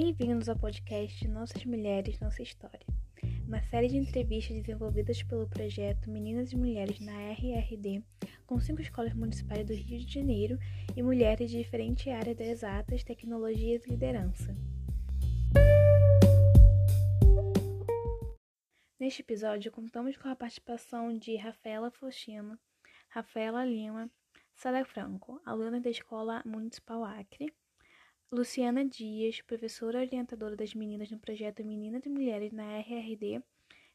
Bem-vindos ao podcast Nossas Mulheres, Nossa História, uma série de entrevistas desenvolvidas pelo projeto Meninas e Mulheres na RRD, com cinco escolas municipais do Rio de Janeiro e mulheres de diferentes áreas das exatas, tecnologias e liderança. Neste episódio, contamos com a participação de Rafaela Faustino, Rafaela Lima, Sara Franco, aluna da Escola Municipal Acre, Luciana Dias, professora orientadora das meninas no projeto Meninas e Mulheres na RRD,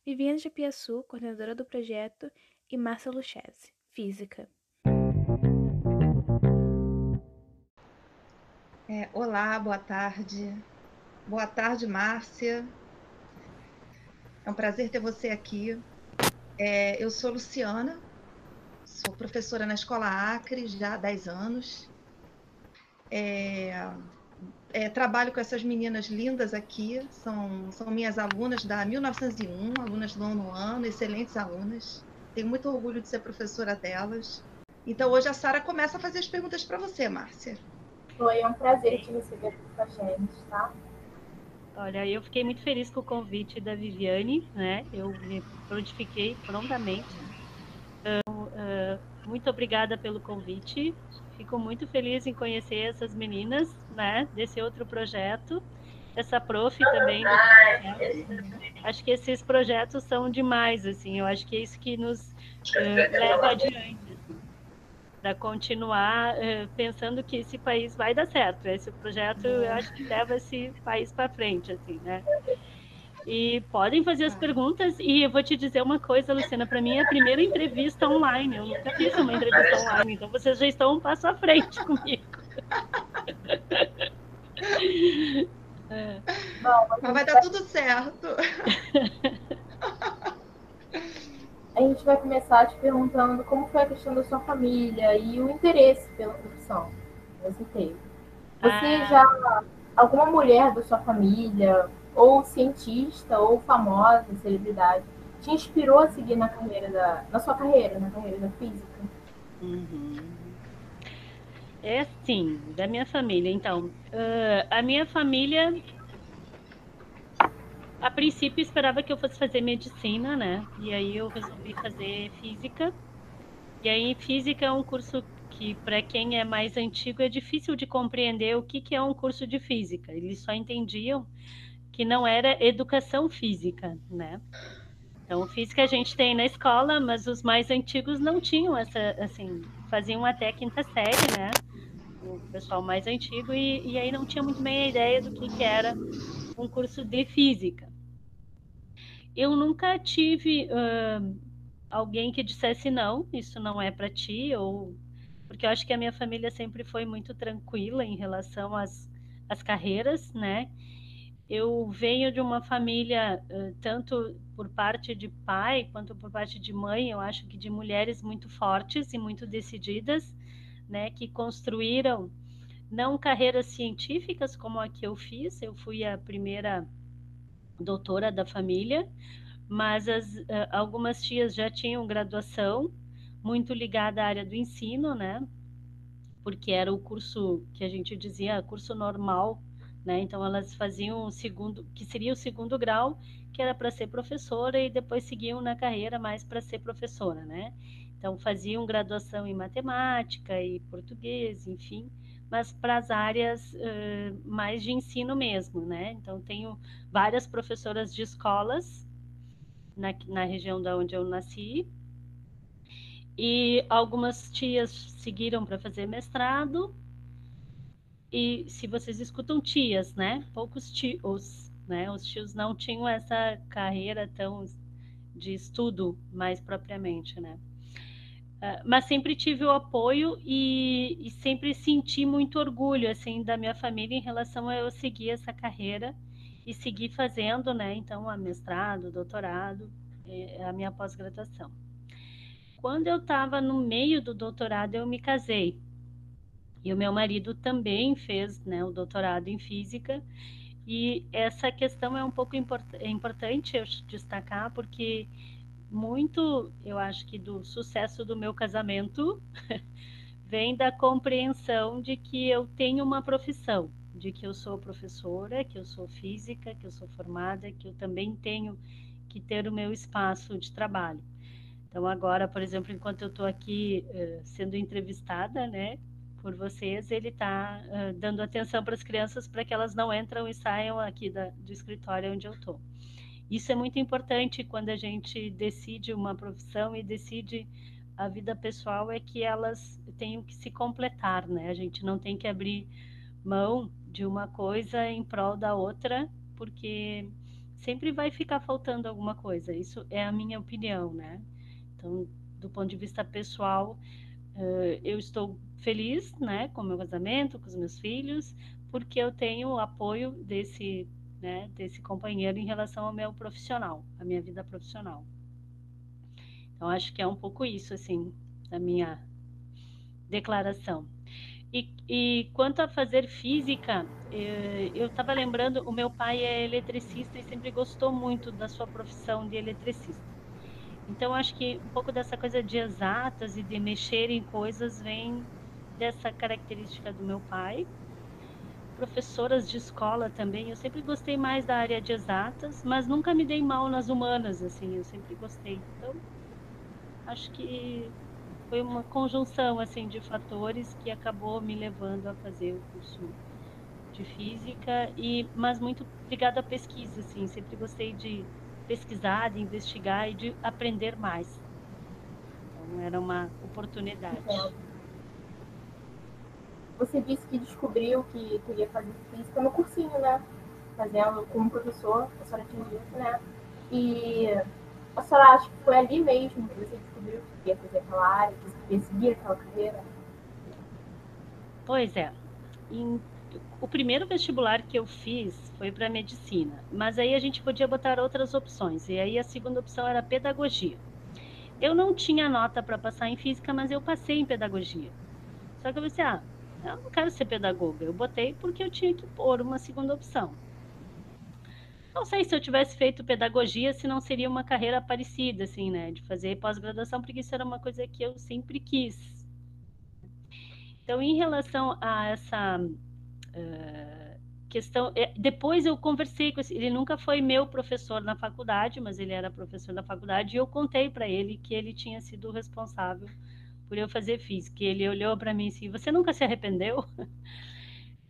Viviane de Piaçu, coordenadora do projeto, e Márcia Luchese, física. É, olá, boa tarde. Boa tarde, Márcia. É um prazer ter você aqui. É, eu sou Luciana, sou professora na Escola Acre já há 10 anos. É, é, trabalho com essas meninas lindas aqui, são, são minhas alunas da 1901, alunas do nono ano, excelentes alunas. Tenho muito orgulho de ser professora delas. Então hoje a Sara começa a fazer as perguntas para você, Márcia. Foi é um prazer te receber aqui com a gente, tá? Olha, eu fiquei muito feliz com o convite da Viviane, né? Eu me prontifiquei prontamente. Então, uh, muito obrigada pelo convite. Fico muito feliz em conhecer essas meninas, né? Desse outro projeto, essa prof também. Acho que esses projetos são demais, assim. Eu acho que é isso que nos uh, leva adiante para continuar uh, pensando que esse país vai dar certo. Esse projeto, eu acho que leva esse país para frente, assim, né? E podem fazer as perguntas. E eu vou te dizer uma coisa, Luciana, para mim é a primeira entrevista online. Eu nunca fiz uma entrevista online, então vocês já estão um passo à frente comigo. É. Bom, mas vai dar tudo certo. A gente vai começar te perguntando como foi a questão da sua família e o interesse pela profissão que você teve. Você ah. já. Alguma mulher da sua família, ou cientista, ou famosa, celebridade, te inspirou a seguir na carreira da. na sua carreira, na carreira da física? Uhum. É sim, da minha família. Então, uh, a minha família a princípio esperava que eu fosse fazer medicina, né? E aí eu resolvi fazer física. E aí física é um curso que para quem é mais antigo é difícil de compreender o que, que é um curso de física. Eles só entendiam que não era educação física, né? Então, física a gente tem na escola, mas os mais antigos não tinham essa, assim, faziam até quinta série, né? O pessoal mais antigo, e, e aí não tinha muito bem a ideia do que, que era um curso de física eu nunca tive uh, alguém que dissesse não, isso não é para ti, ou porque eu acho que a minha família sempre foi muito tranquila em relação às, às carreiras, né? Eu venho de uma família, tanto por parte de pai quanto por parte de mãe, eu acho que de mulheres muito fortes e muito decididas, né? Que construíram não carreiras científicas como a que eu fiz, eu fui a primeira doutora da família, mas as, algumas tias já tinham graduação, muito ligada à área do ensino, né? Porque era o curso que a gente dizia, curso normal, né? Então elas faziam o segundo, que seria o segundo grau, que era para ser professora e depois seguiam na carreira mais para ser professora, né? Então faziam graduação em matemática e português, enfim mas para as áreas uh, mais de ensino mesmo, né? Então, tenho várias professoras de escolas na, na região da onde eu nasci, e algumas tias seguiram para fazer mestrado, e se vocês escutam tias, né? Poucos tios, né? Os tios não tinham essa carreira tão de estudo mais propriamente, né? Ah, mas sempre tive o apoio e, e, sempre senti muito orgulho assim da minha família em relação a eu seguir essa carreira e seguir fazendo, né? Então, a mestrado, doutorado, a minha pós-graduação. Quando eu estava no meio do doutorado, eu me casei. E o meu marido também fez né, o doutorado em física. E essa questão é um pouco import é importante eu destacar, porque muito, eu acho que do sucesso do meu casamento vem da compreensão de que eu tenho uma profissão, de que eu sou professora, que eu sou física, que eu sou formada, que eu também tenho que ter o meu espaço de trabalho. Então, agora, por exemplo, enquanto eu estou aqui uh, sendo entrevistada, né, por vocês, ele está uh, dando atenção para as crianças para que elas não entram e saiam aqui da, do escritório onde eu estou. Isso é muito importante quando a gente decide uma profissão e decide a vida pessoal é que elas tenham que se completar, né? A gente não tem que abrir mão de uma coisa em prol da outra, porque sempre vai ficar faltando alguma coisa. Isso é a minha opinião, né? Então, do ponto de vista pessoal, eu estou feliz, né, com meu casamento, com os meus filhos, porque eu tenho o apoio desse, né, desse companheiro em relação ao meu profissional, a minha vida profissional. Então, acho que é um pouco isso, assim, da minha declaração. E, e quanto a fazer física, eh, eu estava lembrando, o meu pai é eletricista e sempre gostou muito da sua profissão de eletricista. Então, acho que um pouco dessa coisa de exatas e de mexer em coisas vem dessa característica do meu pai. Professoras de escola também, eu sempre gostei mais da área de exatas, mas nunca me dei mal nas humanas, assim, eu sempre gostei. Então, acho que foi uma conjunção assim de fatores que acabou me levando a fazer o curso de física e mas muito ligado à pesquisa assim sempre gostei de pesquisar de investigar e de aprender mais então era uma oportunidade você disse que descobriu que queria fazer física no cursinho né fazendo como professor a senhora tinha dito né e a senhora acha que foi ali mesmo que você descobriu que queria fazer aquela área, que queria seguir aquela carreira? Pois é. Em, o primeiro vestibular que eu fiz foi para medicina, mas aí a gente podia botar outras opções. E aí a segunda opção era pedagogia. Eu não tinha nota para passar em física, mas eu passei em pedagogia. Só que eu pensei, ah, eu não quero ser pedagoga. Eu botei porque eu tinha que pôr uma segunda opção. Não sei se eu tivesse feito pedagogia, se não seria uma carreira parecida, assim, né? De fazer pós-graduação, porque isso era uma coisa que eu sempre quis. Então, em relação a essa uh, questão, é, depois eu conversei com ele, ele nunca foi meu professor na faculdade, mas ele era professor na faculdade, e eu contei para ele que ele tinha sido responsável por eu fazer física. E ele olhou para mim assim: Você nunca se arrependeu?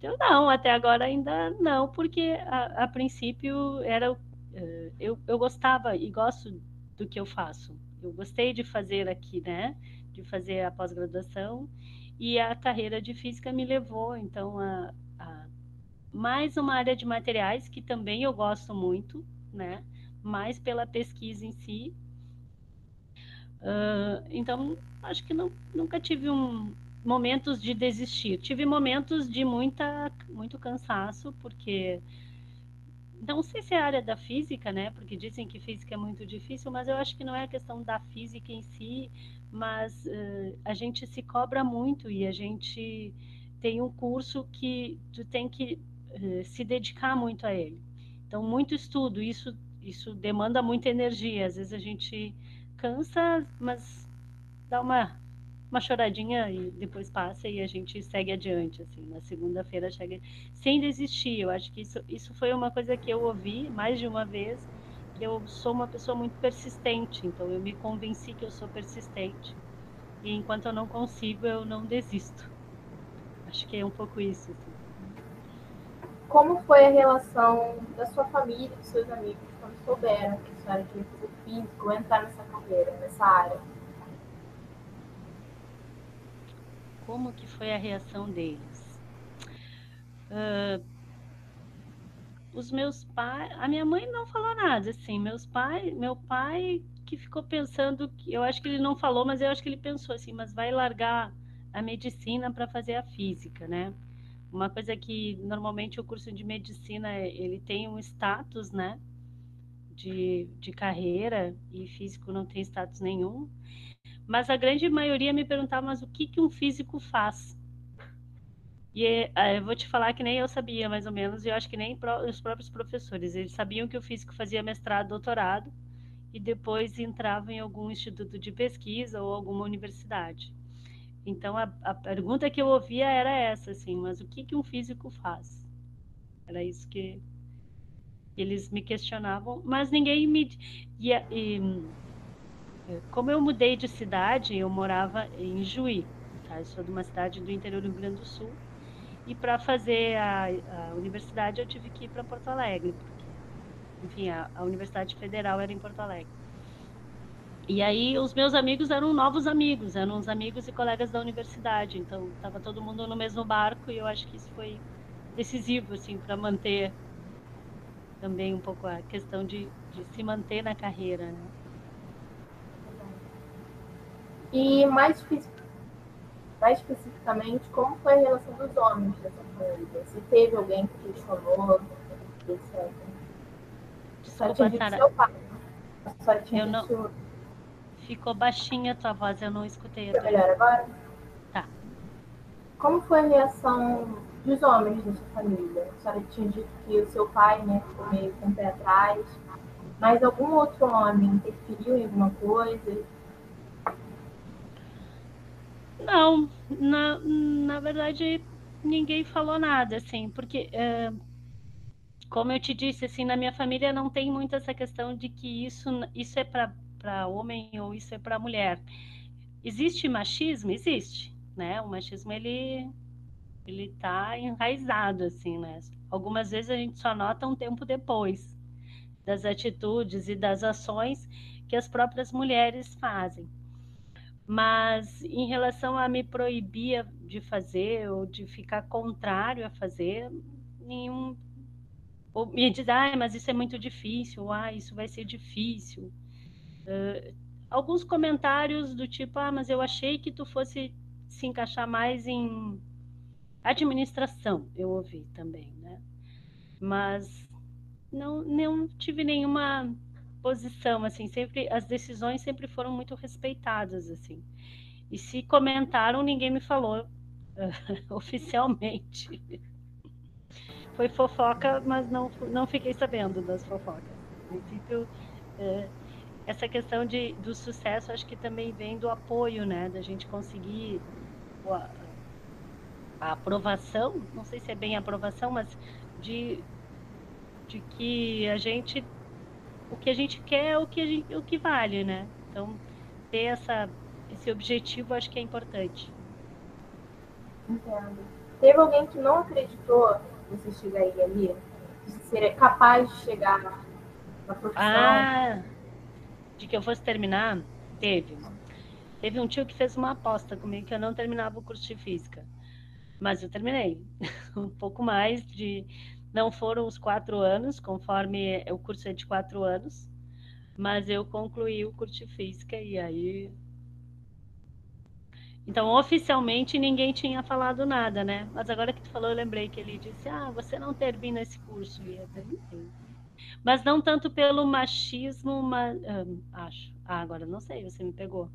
Eu não, até agora ainda não, porque a, a princípio era eh, eu, eu gostava e gosto do que eu faço. Eu gostei de fazer aqui, né? De fazer a pós-graduação e a carreira de física me levou então a, a, mais uma área de materiais que também eu gosto muito, né? Mais pela pesquisa em si. Uh, então acho que não, nunca tive um, momentos de desistir. Tive momentos de muita, muito cansaço, porque não sei se é a área da física, né? Porque dizem que física é muito difícil, mas eu acho que não é a questão da física em si, mas uh, a gente se cobra muito e a gente tem um curso que tu tem que uh, se dedicar muito a ele. Então, muito estudo, isso, isso demanda muita energia. Às vezes a gente cansa, mas dá uma uma choradinha e depois passa e a gente segue adiante, assim, na segunda-feira chega sem desistir. Eu acho que isso, isso foi uma coisa que eu ouvi mais de uma vez, eu sou uma pessoa muito persistente, então eu me convenci que eu sou persistente. E enquanto eu não consigo, eu não desisto. Acho que é um pouco isso. Assim. Como foi a relação da sua família, dos seus amigos, quando souberam que a senhora queria fazer físico, entrar nessa carreira, nessa área? como que foi a reação deles. Uh, os meus pais, a minha mãe não falou nada, assim, meus pais, meu pai que ficou pensando que, eu acho que ele não falou, mas eu acho que ele pensou assim, mas vai largar a medicina para fazer a física, né? Uma coisa que normalmente o curso de medicina ele tem um status, né? De, de carreira e físico não tem status nenhum. Mas a grande maioria me perguntava, mas o que, que um físico faz? E é, eu vou te falar que nem eu sabia, mais ou menos, e eu acho que nem os próprios professores. Eles sabiam que o físico fazia mestrado, doutorado, e depois entrava em algum instituto de pesquisa ou alguma universidade. Então, a, a pergunta que eu ouvia era essa, assim, mas o que, que um físico faz? Era isso que eles me questionavam, mas ninguém me. E, e, como eu mudei de cidade, eu morava em Juí, tá? Eu sou de uma cidade do interior do Rio Grande do Sul. E para fazer a, a, universidade eu tive que ir para Porto Alegre, porque, enfim, a, a Universidade Federal era em Porto Alegre. E aí os meus amigos eram novos amigos, eram os amigos e colegas da universidade, então estava todo mundo no mesmo barco e eu acho que isso foi decisivo assim para manter também um pouco a questão de, de se manter na carreira, né? E mais, mais especificamente, como foi a relação dos homens dessa? Se teve alguém que questionou, etc. Desculpa, Sara. Seu pai. Eu não... Ficou baixinha a tua voz, eu não escutei. Tá melhor agora? Tá. Como foi a reação dos homens da sua família? A senhora tinha dito que o seu pai, né, ficou meio com o pé atrás. Mas algum outro homem interferiu em alguma coisa? Não, na, na verdade ninguém falou nada, assim, porque é, como eu te disse, assim, na minha família não tem muito essa questão de que isso, isso é para homem ou isso é para mulher. Existe machismo? Existe, né? O machismo, ele ele está enraizado, assim, né? Algumas vezes a gente só nota um tempo depois das atitudes e das ações que as próprias mulheres fazem. Mas em relação a me proibir de fazer ou de ficar contrário a fazer, nenhum. Ou me diz, ah, mas isso é muito difícil, ah, isso vai ser difícil. Uh, alguns comentários do tipo, ah, mas eu achei que tu fosse se encaixar mais em administração, eu ouvi também, né? Mas não, não tive nenhuma posição, assim, sempre as decisões sempre foram muito respeitadas, assim. E se comentaram, ninguém me falou uh, oficialmente. Foi fofoca, mas não, não fiquei sabendo das fofocas. No princípio, uh, essa questão de, do sucesso, acho que também vem do apoio, né? Da gente conseguir a aprovação, não sei se é bem aprovação, mas de, de que a gente o que a gente quer é o que, gente, o que vale, né? Então, ter essa, esse objetivo acho que é importante. Entendo. Teve alguém que não acreditou que você chegaria ali? Você seria capaz de chegar na profissão? Ah, de que eu fosse terminar? Teve. Teve um tio que fez uma aposta comigo que eu não terminava o curso de física. Mas eu terminei. um pouco mais de não foram os quatro anos, conforme o curso é de quatro anos, mas eu concluí o curso de física e aí. Então, oficialmente, ninguém tinha falado nada, né? Mas agora que tu falou, eu lembrei que ele disse: Ah, você não termina esse curso. E eu terminei. Mas não tanto pelo machismo, mas. acho. Ah, agora não sei, você me pegou.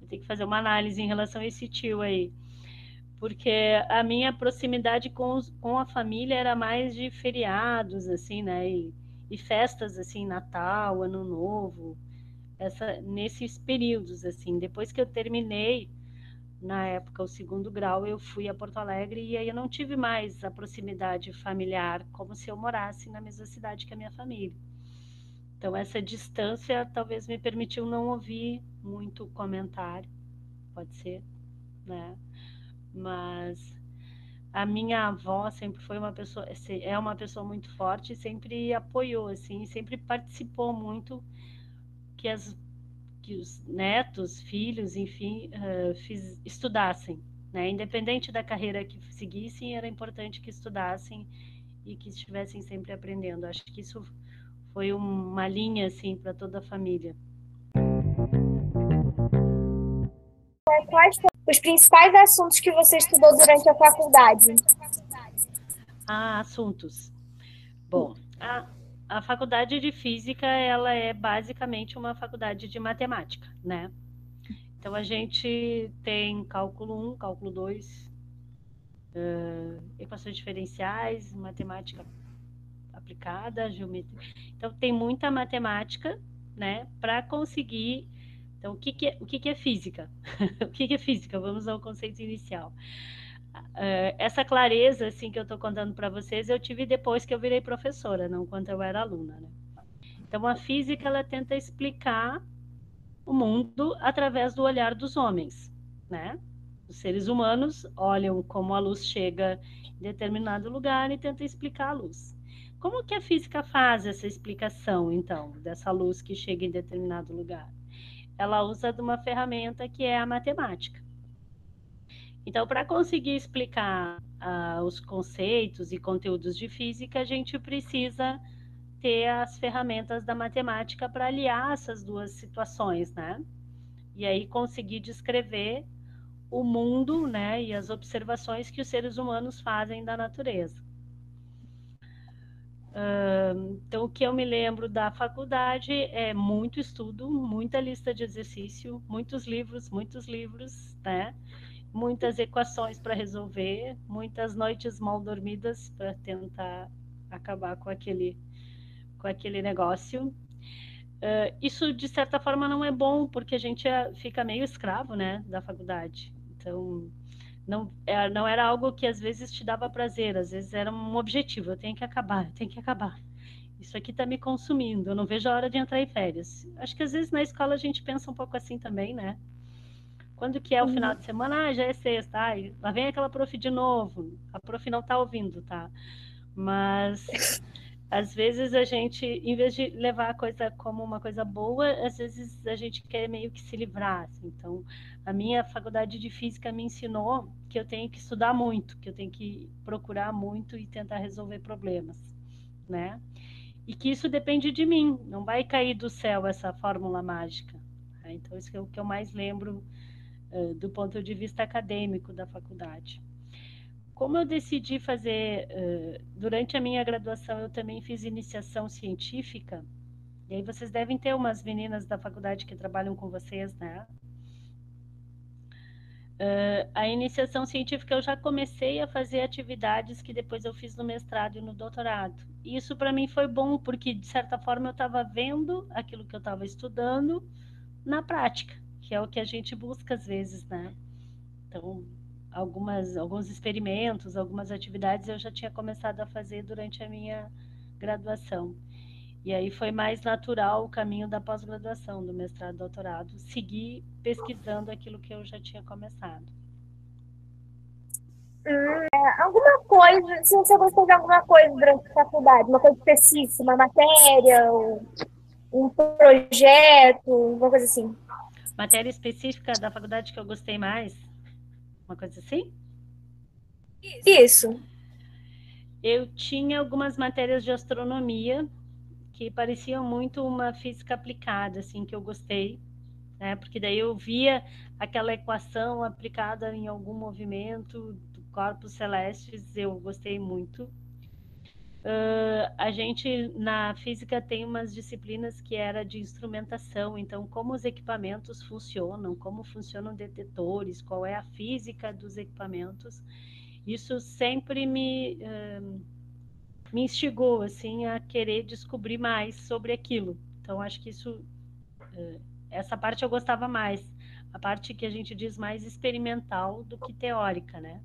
Eu tenho que fazer uma análise em relação a esse tio aí porque a minha proximidade com, os, com a família era mais de feriados, assim, né? E, e festas, assim, Natal, Ano Novo, essa, nesses períodos, assim. Depois que eu terminei, na época, o segundo grau, eu fui a Porto Alegre e aí eu não tive mais a proximidade familiar, como se eu morasse na mesma cidade que a minha família. Então, essa distância talvez me permitiu não ouvir muito comentário, pode ser, né? Mas a minha avó sempre foi uma pessoa é uma pessoa muito forte sempre apoiou assim sempre participou muito que as que os netos filhos enfim uh, fiz, estudassem né? Independente da carreira que seguissem era importante que estudassem e que estivessem sempre aprendendo. Acho que isso foi uma linha assim para toda a família. Quais os principais assuntos que você estudou durante a faculdade? Ah, assuntos. Bom, a, a faculdade de física ela é basicamente uma faculdade de matemática, né? Então a gente tem cálculo 1, cálculo 2, uh, equações diferenciais, matemática aplicada, geometria. Então tem muita matemática, né, para conseguir então, o que, que, é, o que, que é física? o que, que é física? Vamos ao conceito inicial. uh, essa clareza assim que eu estou contando para vocês eu tive depois que eu virei professora, não quando eu era aluna. Né? Então a física ela tenta explicar o mundo através do olhar dos homens, né? Os seres humanos olham como a luz chega em determinado lugar e tenta explicar a luz. Como que a física faz essa explicação, então, dessa luz que chega em determinado lugar? Ela usa de uma ferramenta que é a matemática. Então, para conseguir explicar uh, os conceitos e conteúdos de física, a gente precisa ter as ferramentas da matemática para aliar essas duas situações, né? E aí conseguir descrever o mundo, né, e as observações que os seres humanos fazem da natureza. Então, o que eu me lembro da faculdade é muito estudo, muita lista de exercício, muitos livros, muitos livros, né? Muitas equações para resolver, muitas noites mal dormidas para tentar acabar com aquele, com aquele negócio. Isso, de certa forma, não é bom, porque a gente é, fica meio escravo né, da faculdade. Então, não, é, não era algo que às vezes te dava prazer, às vezes era um objetivo, eu tenho que acabar, eu tenho que acabar. Isso aqui está me consumindo, eu não vejo a hora de entrar em férias. Acho que às vezes na escola a gente pensa um pouco assim também, né? Quando que é o uhum. final de semana? Ah, já é sexta. Ai, lá vem aquela prof de novo. A prof não está ouvindo, tá? Mas às vezes a gente, em vez de levar a coisa como uma coisa boa, às vezes a gente quer meio que se livrar. Assim. Então, a minha faculdade de física me ensinou que eu tenho que estudar muito, que eu tenho que procurar muito e tentar resolver problemas, né? E que isso depende de mim, não vai cair do céu essa fórmula mágica. Né? Então, isso é o que eu mais lembro uh, do ponto de vista acadêmico da faculdade como eu decidi fazer, uh, durante a minha graduação, eu também fiz iniciação científica, e aí vocês devem ter umas meninas da faculdade que trabalham com vocês, né? Uh, a iniciação científica eu já comecei a fazer atividades que depois eu fiz no mestrado e no doutorado. Isso para mim foi bom, porque de certa forma eu estava vendo aquilo que eu estava estudando na prática, que é o que a gente busca às vezes, né? Então, algumas, alguns experimentos, algumas atividades eu já tinha começado a fazer durante a minha graduação. E aí foi mais natural o caminho da pós-graduação, do mestrado e doutorado, seguir pesquisando aquilo que eu já tinha começado. Hum, alguma coisa, se você gostou de alguma coisa durante a faculdade, uma coisa específica, uma matéria, um projeto, uma coisa assim. Matéria específica da faculdade que eu gostei mais? Uma coisa assim? Isso. Eu tinha algumas matérias de astronomia que pareciam muito uma física aplicada, assim, que eu gostei, né? Porque daí eu via aquela equação aplicada em algum movimento do corpos celestes, eu gostei muito. Uh, a gente na física tem umas disciplinas que era de instrumentação, então como os equipamentos funcionam, como funcionam detetores, qual é a física dos equipamentos, isso sempre me uh, me instigou assim a querer descobrir mais sobre aquilo. Então acho que isso uh, essa parte eu gostava mais, a parte que a gente diz mais experimental do que teórica, né?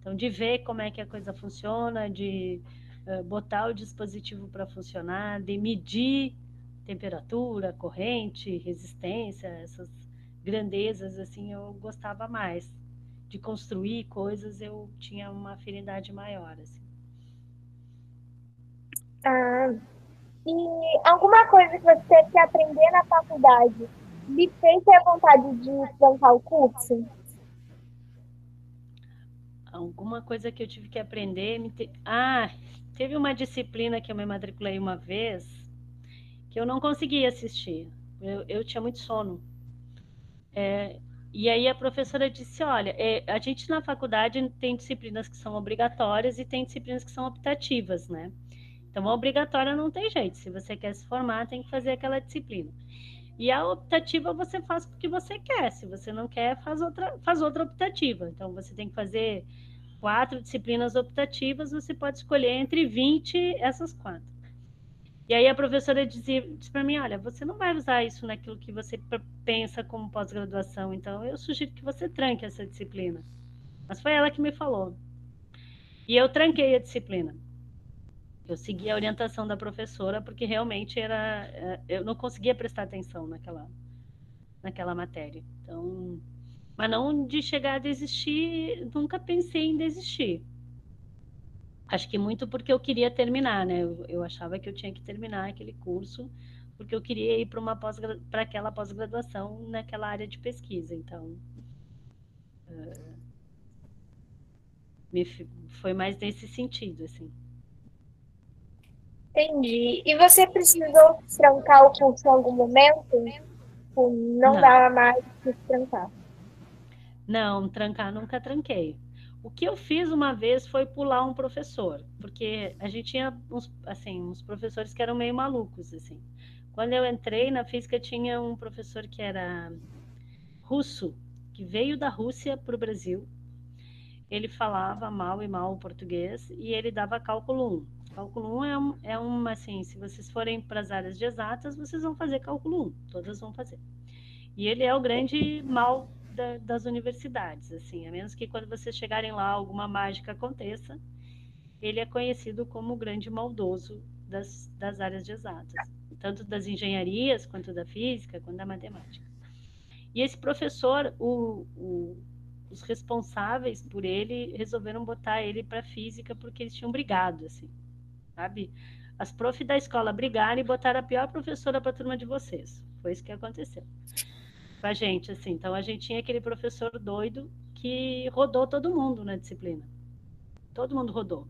Então de ver como é que a coisa funciona, de eh, botar o dispositivo para funcionar, de medir temperatura, corrente, resistência, essas grandezas, assim, eu gostava mais. De construir coisas, eu tinha uma afinidade maior, assim. Ah, e alguma coisa que você teve que aprender na faculdade lhe fez ter vontade de bancar o curso? Alguma coisa que eu tive que aprender. Te... Ah, Teve uma disciplina que eu me matriculei uma vez que eu não conseguia assistir. Eu, eu tinha muito sono. É, e aí a professora disse: olha, é, a gente na faculdade tem disciplinas que são obrigatórias e tem disciplinas que são optativas, né? Então, a obrigatória não tem jeito. Se você quer se formar, tem que fazer aquela disciplina. E a optativa você faz porque você quer. Se você não quer, faz outra, faz outra optativa. Então, você tem que fazer quatro disciplinas optativas, você pode escolher entre 20 essas quatro. E aí a professora dizia, disse para mim, olha, você não vai usar isso naquilo que você pensa como pós-graduação, então eu sugiro que você tranque essa disciplina. Mas foi ela que me falou. E eu tranquei a disciplina. Eu segui a orientação da professora porque realmente era é, eu não conseguia prestar atenção naquela naquela matéria. Então, mas não de chegar a desistir, nunca pensei em desistir. Acho que muito porque eu queria terminar, né? Eu, eu achava que eu tinha que terminar aquele curso porque eu queria ir para uma pós para aquela pós-graduação naquela área de pesquisa. Então, uh, me, foi mais nesse sentido, assim. Entendi. E você precisou trancar o curso em algum momento? Tipo, não, não. dava mais para trancar? Não, trancar nunca tranquei. O que eu fiz uma vez foi pular um professor, porque a gente tinha uns, assim, uns professores que eram meio malucos, assim. Quando eu entrei na física, tinha um professor que era russo, que veio da Rússia para o Brasil. Ele falava mal e mal o português e ele dava cálculo 1. Cálculo 1 é, um, é uma, assim, se vocês forem para as áreas de exatas, vocês vão fazer cálculo 1, todas vão fazer. E ele é o grande mal da, das universidades, assim, a menos que quando vocês chegarem lá alguma mágica aconteça, ele é conhecido como o grande maldoso das, das áreas de exatas, tanto das engenharias, quanto da física, quanto da matemática. E esse professor, o, o, os responsáveis por ele resolveram botar ele para física porque eles tinham brigado, assim, sabe? As prof da escola brigaram e botaram a pior professora para a turma de vocês. Foi isso que aconteceu com a gente, assim. Então a gente tinha aquele professor doido que rodou todo mundo na disciplina. Todo mundo rodou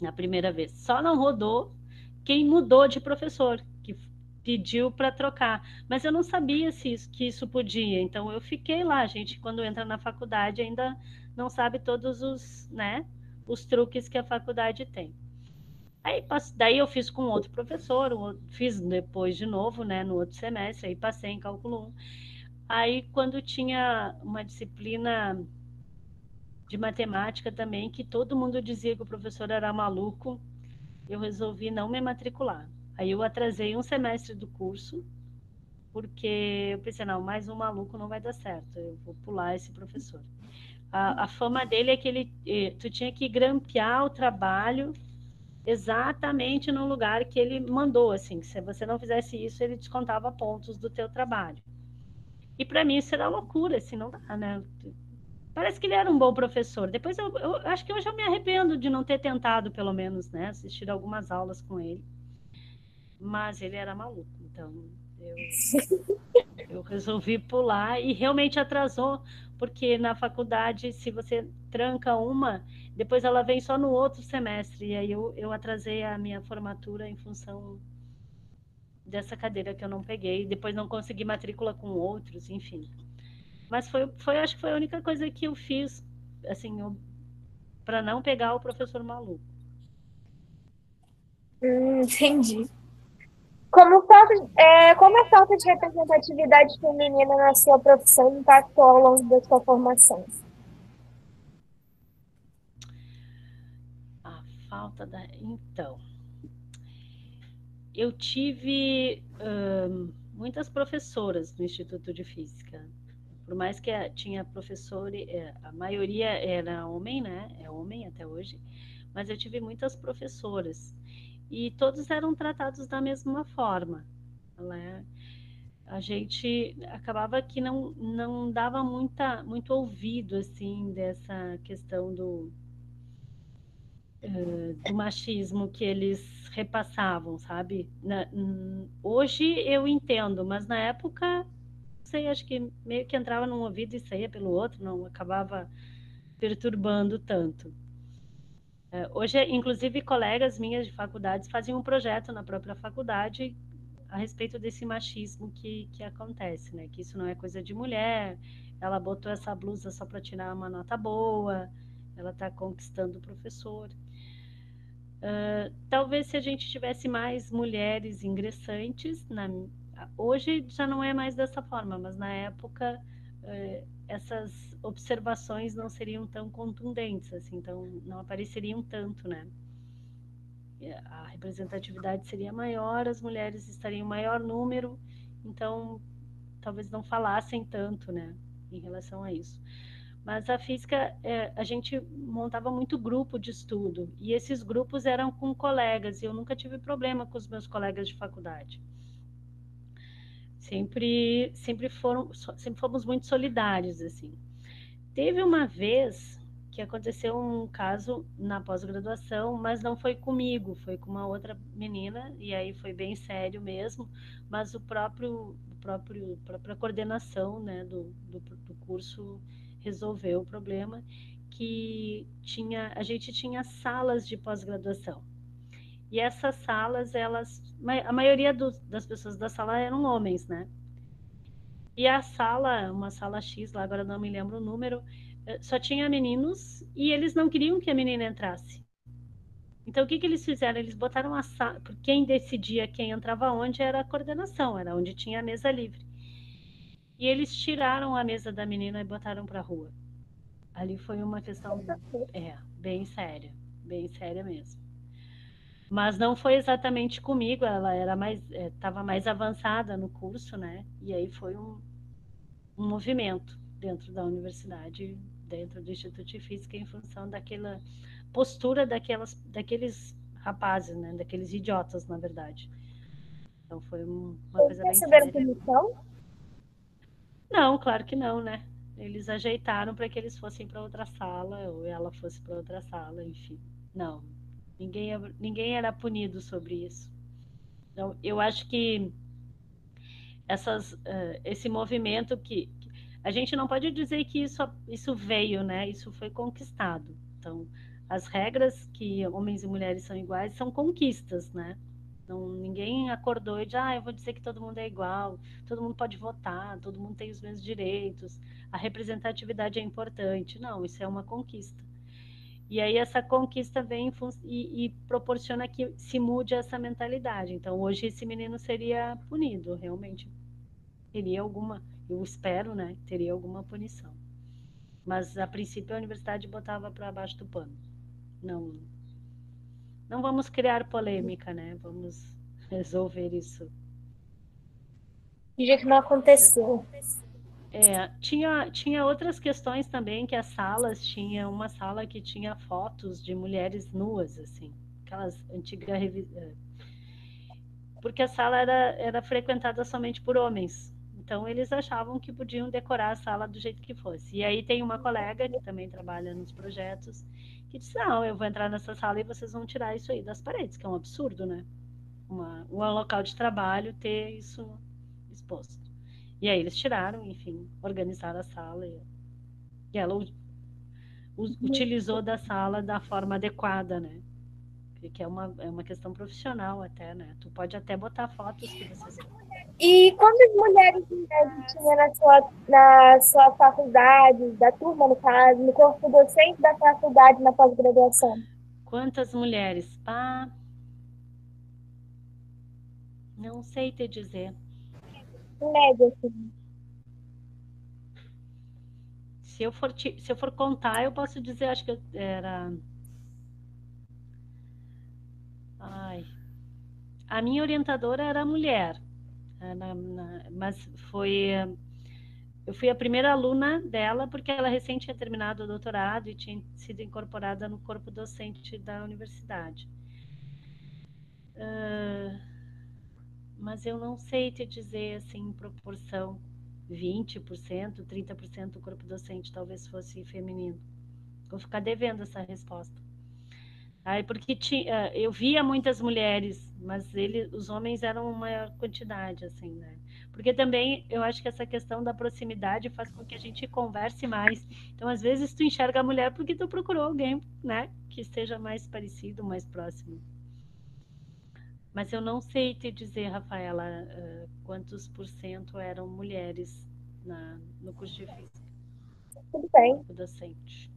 na primeira vez. Só não rodou quem mudou de professor, que pediu para trocar. Mas eu não sabia se isso, que isso podia. Então eu fiquei lá. A gente, quando entra na faculdade, ainda não sabe todos os, né, os truques que a faculdade tem. Aí, daí eu fiz com outro professor, fiz depois de novo, né, no outro semestre, aí passei em cálculo 1. Aí, quando tinha uma disciplina de matemática também, que todo mundo dizia que o professor era maluco, eu resolvi não me matricular. Aí eu atrasei um semestre do curso, porque eu pensei, não, mais um maluco não vai dar certo, eu vou pular esse professor. A, a fama dele é que ele, eh, tu tinha que grampear o trabalho exatamente no lugar que ele mandou, assim, se você não fizesse isso, ele descontava pontos do teu trabalho. E para mim isso era loucura, assim, não dá, né? Parece que ele era um bom professor. Depois eu, eu acho que hoje eu me arrependo de não ter tentado, pelo menos, né, assistir algumas aulas com ele. Mas ele era maluco, então eu, eu resolvi pular e realmente atrasou, porque na faculdade, se você tranca uma, depois ela vem só no outro semestre. E aí eu, eu atrasei a minha formatura em função dessa cadeira que eu não peguei. Depois não consegui matrícula com outros, enfim. Mas foi, foi acho que foi a única coisa que eu fiz, assim, para não pegar o professor maluco. Hum, entendi. Como, falta, é, como a falta de representatividade feminina na sua profissão impactou ao longo da sua formação? falta da. Então. Eu tive muitas professoras no Instituto de Física. Por mais que tinha professor, é, a maioria era homem, né? É homem até hoje. Mas eu tive muitas professoras. E todos eram tratados da mesma forma. Né? a gente acabava que não, não dava muita, muito ouvido assim dessa questão do, do machismo que eles repassavam, sabe? Na, hoje eu entendo, mas na época, sei, acho que meio que entrava num ouvido e saía pelo outro, não acabava perturbando tanto. Hoje, inclusive, colegas minhas de faculdades faziam um projeto na própria faculdade a respeito desse machismo que, que acontece, né? Que isso não é coisa de mulher, ela botou essa blusa só para tirar uma nota boa, ela está conquistando o professor. Uh, talvez se a gente tivesse mais mulheres ingressantes, na, hoje já não é mais dessa forma, mas na época uh, essas observações não seriam tão contundentes, assim, então não apareceriam tanto, né? A representatividade seria maior, as mulheres estariam em maior número, então talvez não falassem tanto, né, em relação a isso. Mas a física, é, a gente montava muito grupo de estudo, e esses grupos eram com colegas, e eu nunca tive problema com os meus colegas de faculdade. Sempre, sempre foram, sempre fomos muito solidários, assim. Teve uma vez que aconteceu um caso na pós-graduação, mas não foi comigo, foi com uma outra menina, e aí foi bem sério mesmo, mas o próprio, próprio própria coordenação né, do, do, do curso resolveu o problema, que tinha, a gente tinha salas de pós-graduação. E essas salas, elas, a maioria das pessoas da sala eram homens, né? E a sala, uma sala X, lá agora não me lembro o número, eh, só tinha meninos e eles não queriam que a menina entrasse. Então, o que, que eles fizeram? Eles botaram a sala. Quem decidia quem entrava onde era a coordenação, era onde tinha a mesa livre. E eles tiraram a mesa da menina e botaram para a rua. Ali foi uma questão é, bem séria, bem séria mesmo. Mas não foi exatamente comigo, ela era mais estava é, mais avançada no curso, né? E aí foi um, um movimento dentro da universidade, dentro do Instituto de Física, em função daquela postura daquelas, daqueles rapazes, né? Daqueles idiotas, na verdade. Então foi uma coisa bem séria. Punição? Não, claro que não, né? Eles ajeitaram para que eles fossem para outra sala, ou ela fosse para outra sala, enfim. Não, ninguém, ninguém era punido sobre isso. Então, eu acho que essas, uh, esse movimento que, que, a gente não pode dizer que isso, isso veio, né? Isso foi conquistado. Então, as regras que homens e mulheres são iguais são conquistas, né? Não, ninguém acordou e disse, ah, eu vou dizer que todo mundo é igual, todo mundo pode votar, todo mundo tem os mesmos direitos, a representatividade é importante. Não, isso é uma conquista. E aí essa conquista vem e, e, proporciona que se mude essa mentalidade. Então hoje esse menino seria punido, realmente. Teria alguma, eu espero, né? Teria alguma punição. Mas a princípio a universidade botava para baixo do pano. Não, não vamos criar polêmica, né? Vamos resolver isso. De que não aconteceu. É, tinha, tinha outras questões também, que as salas, tinha uma sala que tinha fotos de mulheres nuas, assim, aquelas antigas revistas. Porque a sala era, era frequentada somente por homens. Então, eles achavam que podiam decorar a sala do jeito que fosse. E aí tem uma colega que também trabalha nos projetos, que disse: Não, eu vou entrar nessa sala e vocês vão tirar isso aí das paredes, que é um absurdo, né? Uma, um local de trabalho ter isso exposto. E aí eles tiraram, enfim, organizaram a sala e, e ela u, utilizou da sala da forma adequada, né? Que é uma, é uma questão profissional até, né? Tu pode até botar fotos que vocês e quantas mulheres tinha na sua, na sua faculdade, da turma, no caso, no corpo docente da faculdade na pós-graduação? Quantas mulheres? Pá. Não sei te dizer. Média, assim. Se eu for, te, se eu for contar, eu posso dizer, acho que era. Ai. A minha orientadora era mulher na, mas foi eu fui a primeira aluna dela porque ela recém tinha terminado o doutorado e tinha sido incorporada no corpo docente da universidade. Uh, mas eu não sei te dizer assim em proporção 20%, 30% do corpo docente talvez fosse feminino. Vou ficar devendo essa resposta. Aí, porque tinha, eu via muitas mulheres, mas ele, os homens eram uma quantidade, assim, né? Porque também eu acho que essa questão da proximidade faz com que a gente converse mais. Então, às vezes, tu enxerga a mulher porque tu procurou alguém, né? Que esteja mais parecido, mais próximo. Mas eu não sei te dizer, Rafaela, quantos por cento eram mulheres na, no curso de física. Tudo bem. Docente.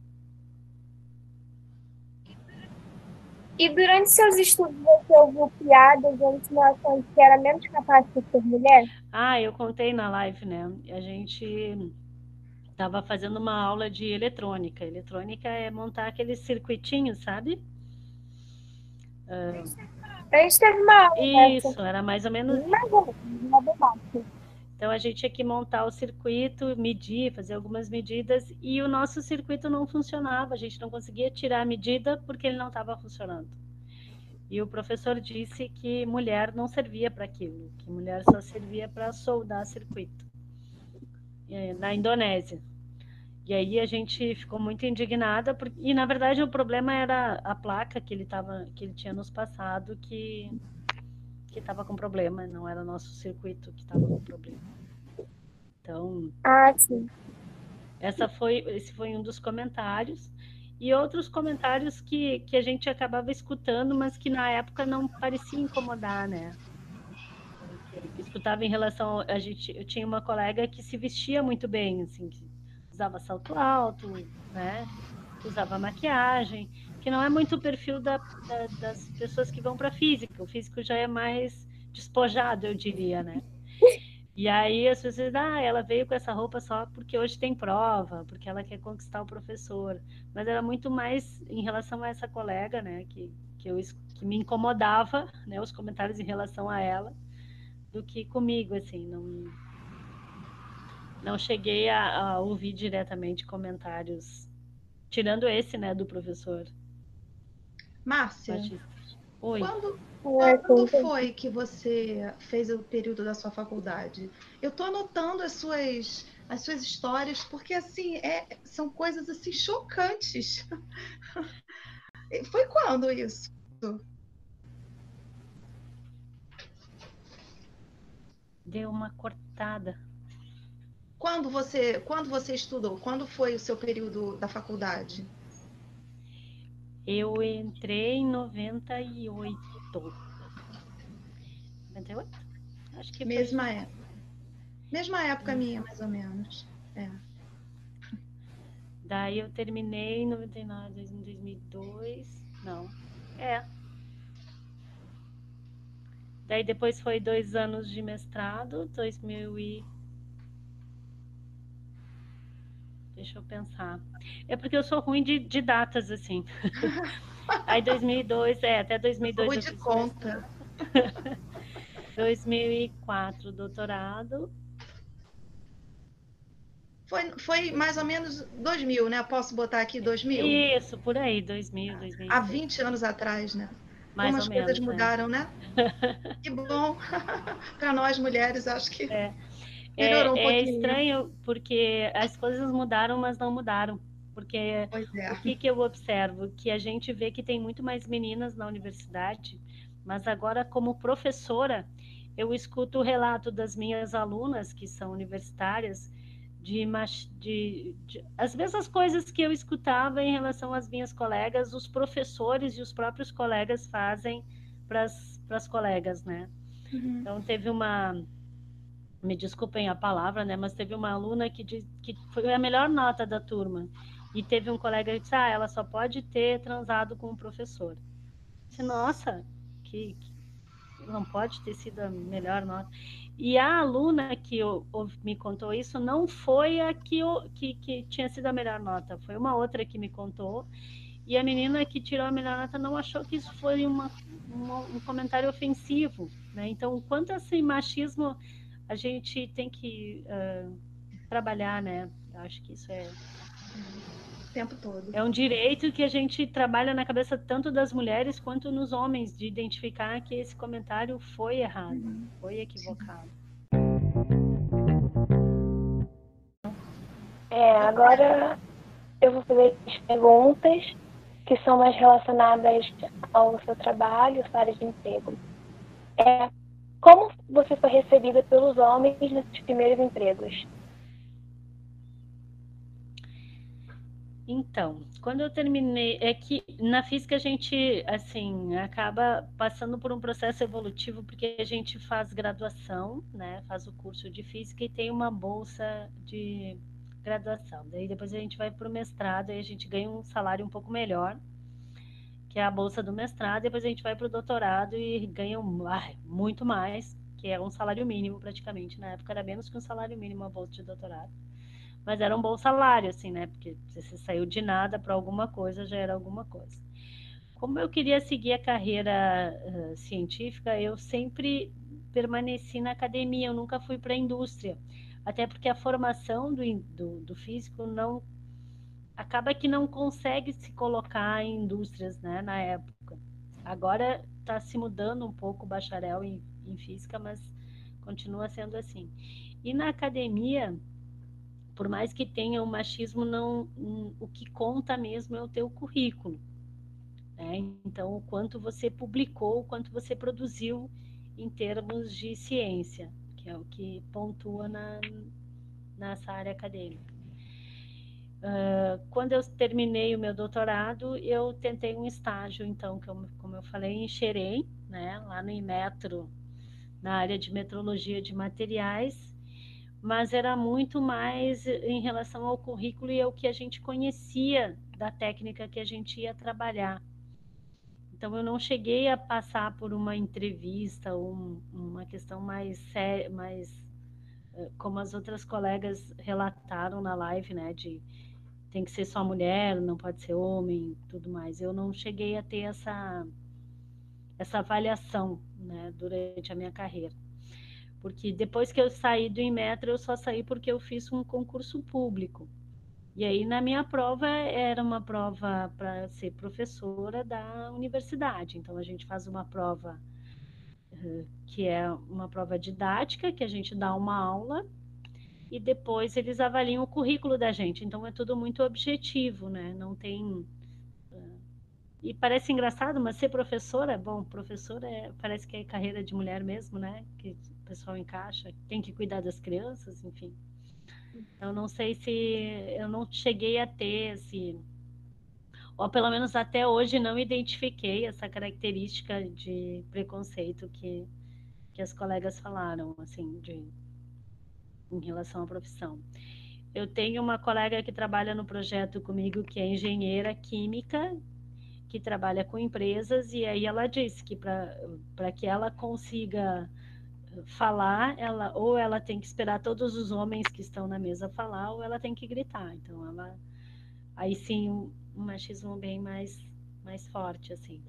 E durante seus estudos você ouviu piadas ou insinuações que era menos capaz de ser mulher? Ah, eu contei na live, né? A gente estava fazendo uma aula de eletrônica. Eletrônica é montar aqueles circuitinhos, sabe? Uh... A gente teve uma. Isso, era mais ou menos. Então a gente tinha que montar o circuito, medir, fazer algumas medidas e o nosso circuito não funcionava, a gente não conseguia tirar a medida porque ele não estava funcionando. E o professor disse que mulher não servia para aquilo, que mulher só servia para soldar circuito. É, na Indonésia. E aí a gente ficou muito indignada, porque, e na verdade o problema era a placa que ele, tava, que ele tinha nos passado que que estava com problema, não era nosso circuito que estava com problema. Então, ah, sim. Essa foi, esse foi um dos comentários. E outros comentários que, que a gente acabava escutando, mas que na época não parecia incomodar, né? escutava em relação a gente, eu tinha uma colega que se vestia muito bem, assim, usava salto alto, né? Usava maquiagem, que não é muito o perfil da, da, das pessoas que vão para física. O físico já é mais despojado, eu diria, né? E aí as pessoas ah, ela veio com essa roupa só porque hoje tem prova, porque ela quer conquistar o professor. Mas era muito mais em relação a essa colega, né, que, que, eu, que me incomodava, né, os comentários em relação a ela, do que comigo, assim, não não cheguei a, a ouvir diretamente comentários, tirando esse, né, do professor Márcia, Oi. Quando, quando foi que você fez o período da sua faculdade? Eu estou anotando as suas, as suas histórias, porque assim, é, são coisas assim chocantes. foi quando isso? Deu uma cortada. Quando você, quando você estudou? Quando foi o seu período da faculdade? Eu entrei em 98. 98? Acho que Mesma foi... época. Mesma época hum. minha, mais ou menos. É. Daí eu terminei em 99, 2002. Não. É. Daí depois foi dois anos de mestrado, 2000 e Deixa eu pensar. É porque eu sou ruim de, de datas, assim. Aí 2002, é, até 2002. Ruim de conta. 2004, doutorado. Foi, foi mais ou menos 2000, né? Posso botar aqui 2000? Isso, por aí, 2000, 2000. Há 20 anos atrás, né? Mais Como as coisas menos, mudaram, né? né? que bom. Para nós mulheres, acho que. É. É, um é estranho porque as coisas mudaram, mas não mudaram. Porque é. o que, que eu observo? Que a gente vê que tem muito mais meninas na universidade, mas agora, como professora, eu escuto o relato das minhas alunas, que são universitárias, de, de, de, as mesmas coisas que eu escutava em relação às minhas colegas, os professores e os próprios colegas fazem para as colegas, né? Uhum. Então, teve uma me desculpem a palavra, né? Mas teve uma aluna que, diz, que foi a melhor nota da turma. E teve um colega que disse, ah, ela só pode ter transado com o professor. Eu disse, nossa, que, que, não pode ter sido a melhor nota. E a aluna que eu, me contou isso não foi a que, eu, que, que tinha sido a melhor nota, foi uma outra que me contou. E a menina que tirou a melhor nota não achou que isso foi uma, uma um comentário ofensivo. Né? Então, quanto a esse machismo a gente tem que uh, trabalhar, né? Eu acho que isso é o tempo todo. É um direito que a gente trabalha na cabeça tanto das mulheres quanto nos homens de identificar que esse comentário foi errado, uhum. foi equivocado. É, agora eu vou fazer as perguntas que são mais relacionadas ao seu trabalho, sua área de emprego. É, como você foi recebida pelos homens nesses primeiros empregos? Então, quando eu terminei, é que na física a gente, assim, acaba passando por um processo evolutivo, porque a gente faz graduação, né, faz o curso de física e tem uma bolsa de graduação. Daí depois a gente vai para o mestrado e a gente ganha um salário um pouco melhor, que é a bolsa do mestrado, depois a gente vai para o doutorado e ganha ah, muito mais, que é um salário mínimo praticamente. Na época era menos que um salário mínimo a bolsa de doutorado. Mas era um bom salário, assim, né? Porque se você saiu de nada para alguma coisa, já era alguma coisa. Como eu queria seguir a carreira uh, científica, eu sempre permaneci na academia, eu nunca fui para a indústria. Até porque a formação do, do, do, físico não acaba que não consegue se colocar em indústrias, né, na época. Agora está se mudando um pouco o bacharel em, em física, mas continua sendo assim. E na academia, por mais que tenha o machismo, não, o que conta mesmo é o teu currículo. Né? Então, o quanto você publicou, o quanto você produziu em termos de ciência, que é o que pontua na, nessa área acadêmica. Uh, quando eu terminei o meu doutorado, eu tentei um estágio, então, que eu, como eu falei, em Xerém, né, lá no Imetro, na área de metrologia de materiais, mas era muito mais em relação ao currículo e ao que a gente conhecia da técnica que a gente ia trabalhar. Então, eu não cheguei a passar por uma entrevista ou um, uma questão mais séria, mais eh, como as outras colegas relataram na live, né, de tem que ser só mulher, não pode ser homem, tudo mais. Eu não cheguei a ter essa essa avaliação, né, durante a minha carreira. Porque depois que eu saí do Inmetro, eu só saí porque eu fiz um concurso público. E aí na minha prova era uma prova para ser professora da universidade. Então a gente faz uma prova uh, que é uma prova didática, que a gente dá uma aula e depois eles avaliam o currículo da gente. Então é tudo muito objetivo, né? Não tem eh, e parece engraçado, mas ser professora, bom, professora é, parece que é carreira de mulher mesmo, né? Que o pessoal encaixa, tem que cuidar das crianças, enfim. Eu não sei se eu não cheguei a ter esse, ou pelo menos até hoje não identifiquei essa característica de preconceito que, que as colegas falaram, assim, de em relação à profissão. Eu tenho uma colega que trabalha no projeto comigo, que é engenheira química, que trabalha com empresas, e aí ela disse que para que ela consiga falar, ela ou ela tem que esperar todos os homens que estão na mesa falar, ou ela tem que gritar. Então, ela aí sim um, um machismo bem mais mais forte assim.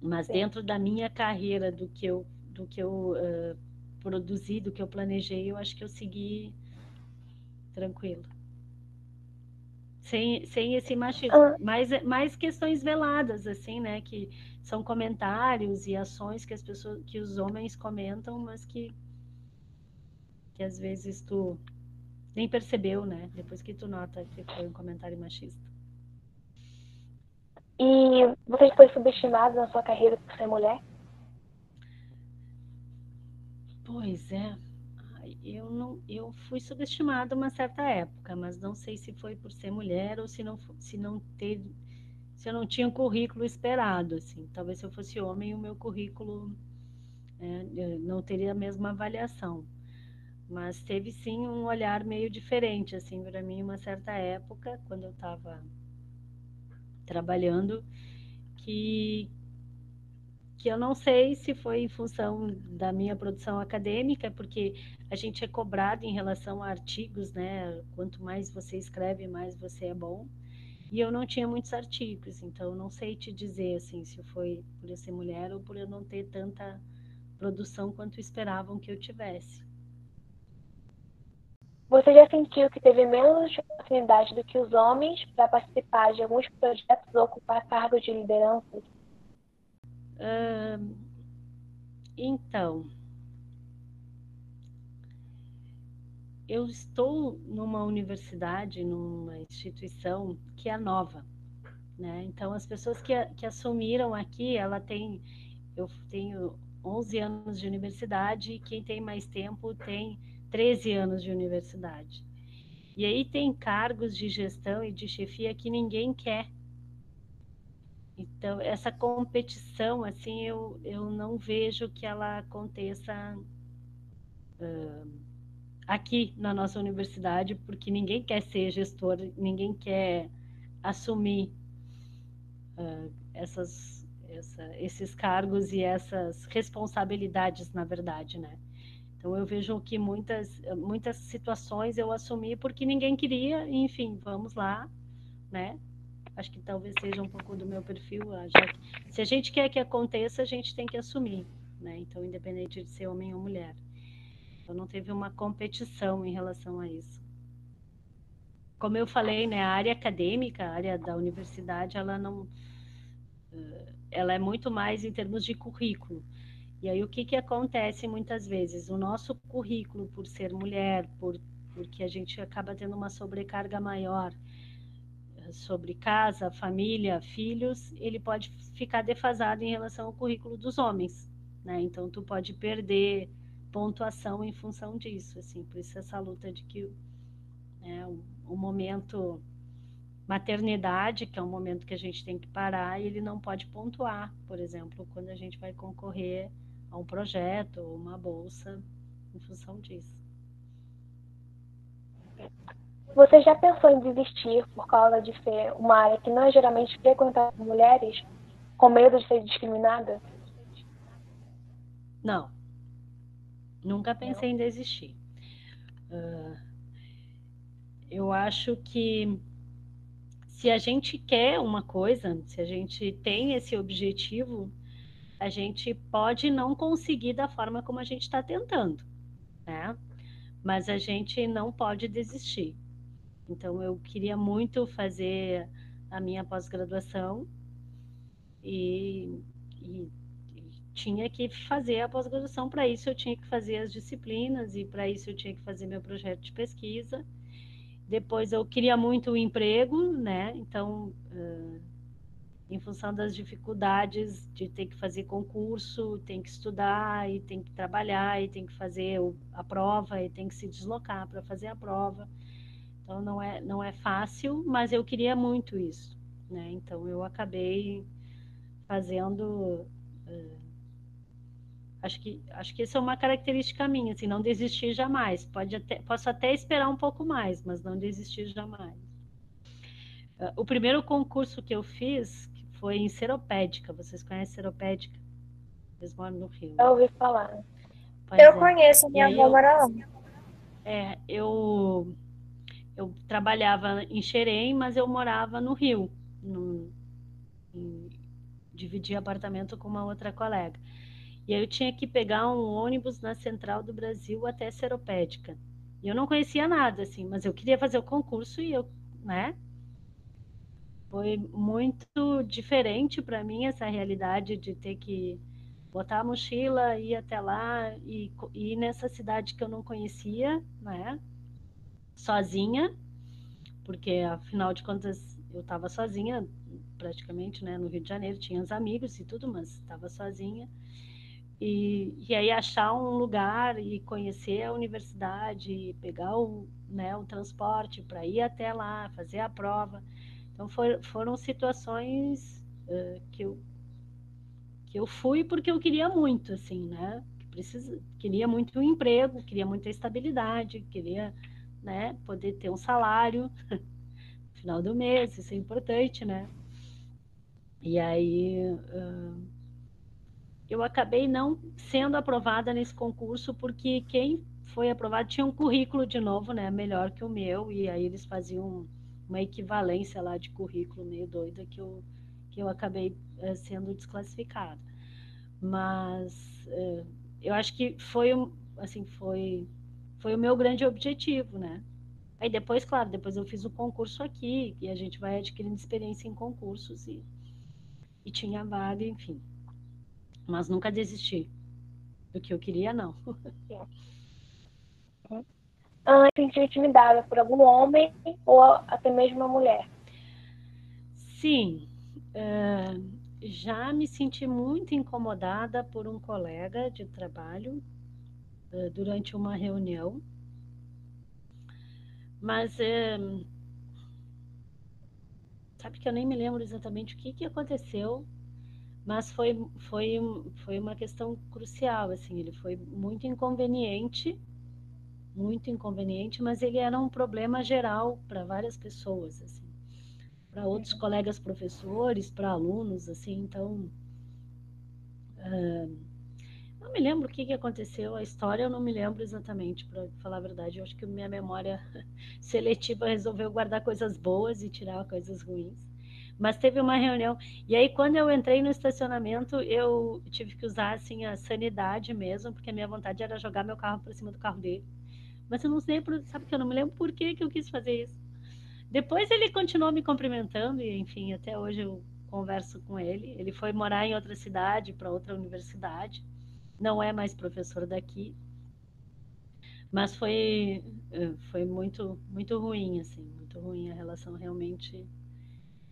Mas sim. dentro da minha carreira, do que eu do que eu uh, produzi, do que eu planejei, eu acho que eu segui tranquilo. Sem, sem esse machismo. Ah. Mais, mais questões veladas, assim, né? Que são comentários e ações que as pessoas, que os homens comentam, mas que, que às vezes tu nem percebeu, né? Depois que tu nota que foi um comentário machista. E você foi subestimado na sua carreira por ser mulher? Pois é. Eu não, eu fui subestimada uma certa época, mas não sei se foi por ser mulher ou se não, se não teve, se eu não tinha um currículo esperado, assim. Talvez se eu fosse homem, o meu currículo é, não teria a mesma avaliação. Mas teve sim um olhar meio diferente, assim, para mim, uma certa época, quando eu estava trabalhando, que que eu não sei se foi em função da minha produção acadêmica, porque a gente é cobrado em relação a artigos, né? Quanto mais você escreve, mais você é bom. E eu não tinha muitos artigos, então não sei te dizer assim se foi por eu ser mulher ou por eu não ter tanta produção quanto esperavam que eu tivesse. Você já sentiu que teve menos oportunidade do que os homens para participar de alguns projetos ou ocupar cargos de liderança? Então, eu estou numa universidade, numa instituição que é nova, né? Então, as pessoas que, que assumiram aqui, ela tem, eu tenho 11 anos de universidade, e quem tem mais tempo tem 13 anos de universidade. E aí tem cargos de gestão e de chefia que ninguém quer, então, essa competição, assim, eu, eu não vejo que ela aconteça uh, aqui na nossa universidade, porque ninguém quer ser gestor, ninguém quer assumir uh, essas, essa, esses cargos e essas responsabilidades, na verdade, né? Então, eu vejo que muitas, muitas situações eu assumi porque ninguém queria, enfim, vamos lá, né? Acho que talvez seja um pouco do meu perfil. Já que, se a gente quer que aconteça, a gente tem que assumir. né? Então, independente de ser homem ou mulher. Então, não teve uma competição em relação a isso. Como eu falei, né, a área acadêmica, a área da universidade, ela não eh, ela é muito mais em termos de currículo. E aí o que que acontece muitas vezes? O nosso currículo, por ser mulher, por porque a gente acaba tendo uma sobrecarga maior sobre casa, família, filhos, ele pode ficar defasado em relação ao currículo dos homens, né? Então tu pode perder pontuação em função disso, assim, por isso essa luta de que né, o, o momento maternidade, que é um momento que a gente tem que parar, ele não pode pontuar, por exemplo, quando a gente vai concorrer a um projeto ou uma bolsa em função disso. Você já pensou em desistir por causa de ser uma área que não é geralmente frequentada por mulheres, com medo de ser discriminada? Não. Nunca pensei em desistir. Uh, eu acho que se a gente quer uma coisa, se a gente tem esse objetivo, a gente pode não conseguir da forma como a gente está tentando, né? Mas a gente não pode desistir. Então, eu queria muito fazer a minha pós-graduação e, e, e, tinha que fazer a pós-graduação. Para isso, eu tinha que fazer as disciplinas e para isso, eu tinha que fazer meu projeto de pesquisa. Depois, eu queria muito o emprego, né? Então, uh, em função das dificuldades de ter que fazer concurso, tem que estudar e tem que trabalhar e tem que fazer a prova e tem que se deslocar para fazer a prova. Então não é não é fácil, mas eu queria muito isso, né? Então eu acabei fazendo uh, acho que acho que isso é uma característica minha, assim, não desistir jamais. Pode até posso até esperar um pouco mais, mas não desistir jamais. Uh, o primeiro concurso que eu fiz foi em Seropédica. Vocês conhecem Seropédica? Eles moram no Rio. Eu ouvi falar. Pois eu é. conheço, minha avó mora lá. É, eu eu trabalhava em Xerém, mas eu morava no Rio, no, em, dividia apartamento com uma outra colega. E aí eu tinha que pegar um ônibus na Central do Brasil até Seropédica. E eu não conhecia nada, assim, mas eu queria fazer o concurso e eu, né? Foi muito diferente para mim essa realidade de ter que botar a mochila, ir até lá e, ir nessa cidade que eu não conhecia, né? Sozinha, porque afinal de contas eu estava sozinha praticamente, né, no Rio de Janeiro, tinha os amigos e tudo, mas estava sozinha. E, e aí achar um lugar e conhecer a universidade, pegar o, né, o transporte para ir até lá, fazer a prova. Então for, foram situações uh, que eu que eu fui porque eu queria muito, assim, né? Precisa, queria muito um emprego, queria muita estabilidade, queria né? Poder ter um salário no final do mês, isso é importante, né? E aí eu acabei não sendo aprovada nesse concurso porque quem foi aprovado tinha um currículo de novo, né? Melhor que o meu, e aí eles faziam uma equivalência lá de currículo meio doida que eu, que eu acabei sendo desclassificada. Mas eu acho que foi assim, foi foi o meu grande objetivo, né? Aí depois, claro, depois eu fiz o concurso aqui, e a gente vai adquirindo experiência em concursos e, e tinha vaga, enfim. Mas nunca desisti do que eu queria, não. Ah, sentiu intimidada por algum homem ou até mesmo uma mulher? Sim. Uh, já me senti muito incomodada por um colega de trabalho eh, durante uma reunião. Mas é, sabe que eu nem me lembro exatamente o que, que aconteceu, mas foi, foi, foi uma questão crucial, assim, ele foi muito inconveniente, muito inconveniente, mas ele era um problema geral para várias pessoas, assim, para outros uhum. colegas professores, para alunos, assim, então uh, me lembro o que, que aconteceu, a história eu não me lembro exatamente, para falar a verdade. Eu acho que minha memória seletiva resolveu guardar coisas boas e tirar coisas ruins. Mas teve uma reunião. E aí, quando eu entrei no estacionamento, eu tive que usar assim, a sanidade mesmo, porque a minha vontade era jogar meu carro por cima do carro dele. Mas eu não sei, sabe que eu não me lembro por que, que eu quis fazer isso. Depois ele continuou me cumprimentando, e enfim, até hoje eu converso com ele. Ele foi morar em outra cidade, para outra universidade. Não é mais professor daqui. Mas foi, eh, foi muito, muito ruim, assim, muito ruim a relação realmente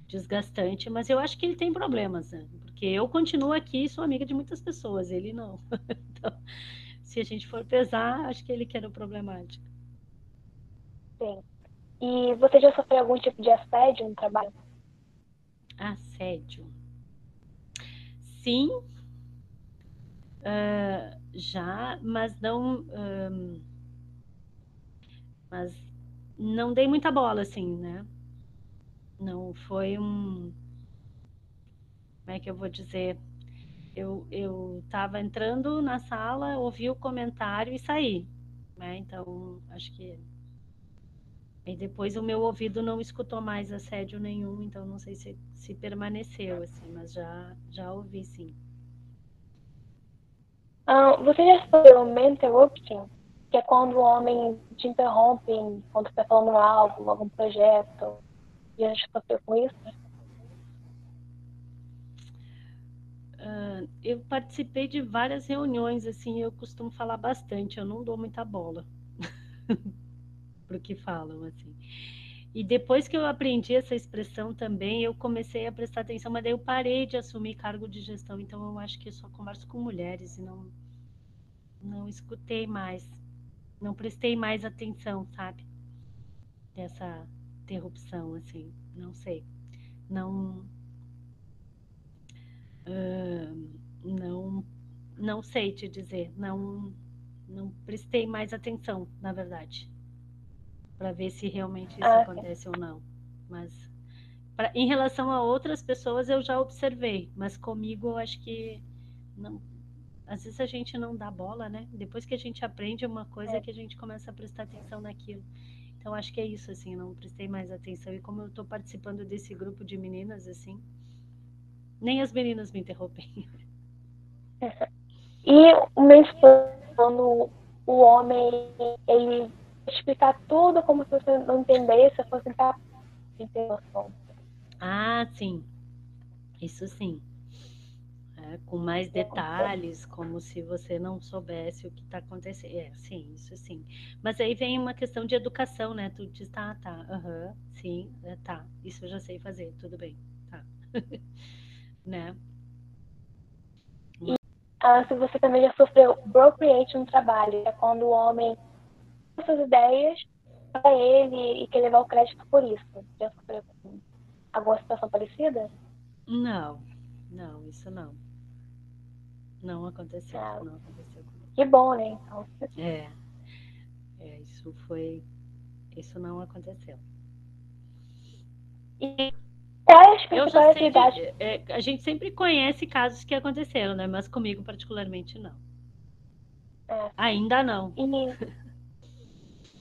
desgastante, mas eu acho que ele tem problemas, né? Porque eu continuo aqui e sou amiga de muitas pessoas, ele não. então, se a gente for pesar, acho que ele que era o problemático. Sim. E você já sofreu algum tipo de assédio no trabalho? Assédio. Sim. Uh, já, mas não. Um, mas não dei muita bola, assim, né? Não foi um. Como é que eu vou dizer? Eu estava entrando na sala, ouvi o comentário e saí. Né? Então, acho que. E depois o meu ouvido não escutou mais assédio nenhum, então não sei se, se permaneceu, assim, mas já, já ouvi sim. Ah, você já sofreu interrupting? Que é quando o homem te interrompe quando está falando algo, algum projeto, já sofreu com isso? Uh, eu participei de várias reuniões, assim, eu costumo falar bastante, eu não dou muita bola para o que falam, assim. E depois que eu aprendi essa expressão também, eu comecei a prestar atenção, mas daí eu parei de assumir cargo de gestão, então eu acho que eu só converso com mulheres e não, não escutei mais, não prestei mais atenção, sabe? Dessa interrupção, assim, não sei. Não. Uh, não. Não sei te dizer. Não. Não prestei mais atenção, na verdade, para ver se realmente isso ah, acontece ou não. Mas pra, em relação a outras pessoas eu já observei, mas comigo eu acho que não. Às vezes a gente não dá bola, né? Depois que a gente aprende uma coisa é. que a gente começa a prestar atenção naquilo. Então acho que é isso, assim, não prestei mais atenção. E como eu estou participando desse grupo de meninas, assim, nem as meninas me interrompem. E o meu quando o homem, ele explicar tudo como se você não entendesse, fosse incapaz de ter noção. Ah, sim. Isso sim né, com mais detalhes, como se você não soubesse o que está acontecendo. É, sim, isso sim. Mas aí vem uma questão de educação, né? Tu diz, tá, tá, aham, uhum, sim, é, tá, isso eu já sei fazer, tudo bem, tá. né? E, ah, se você também já sofreu appropriate no trabalho, é quando o homem suas ideias para ele e quer levar o crédito por isso. Já sofreu alguma situação parecida? Não, não, isso não. Não aconteceu. Ah, não aconteceu Que bom, né? Então. É. é. Isso foi. Isso não aconteceu. E quais sei de, é, A gente sempre conhece casos que aconteceram, né? Mas comigo, particularmente, não. É. Ainda não. E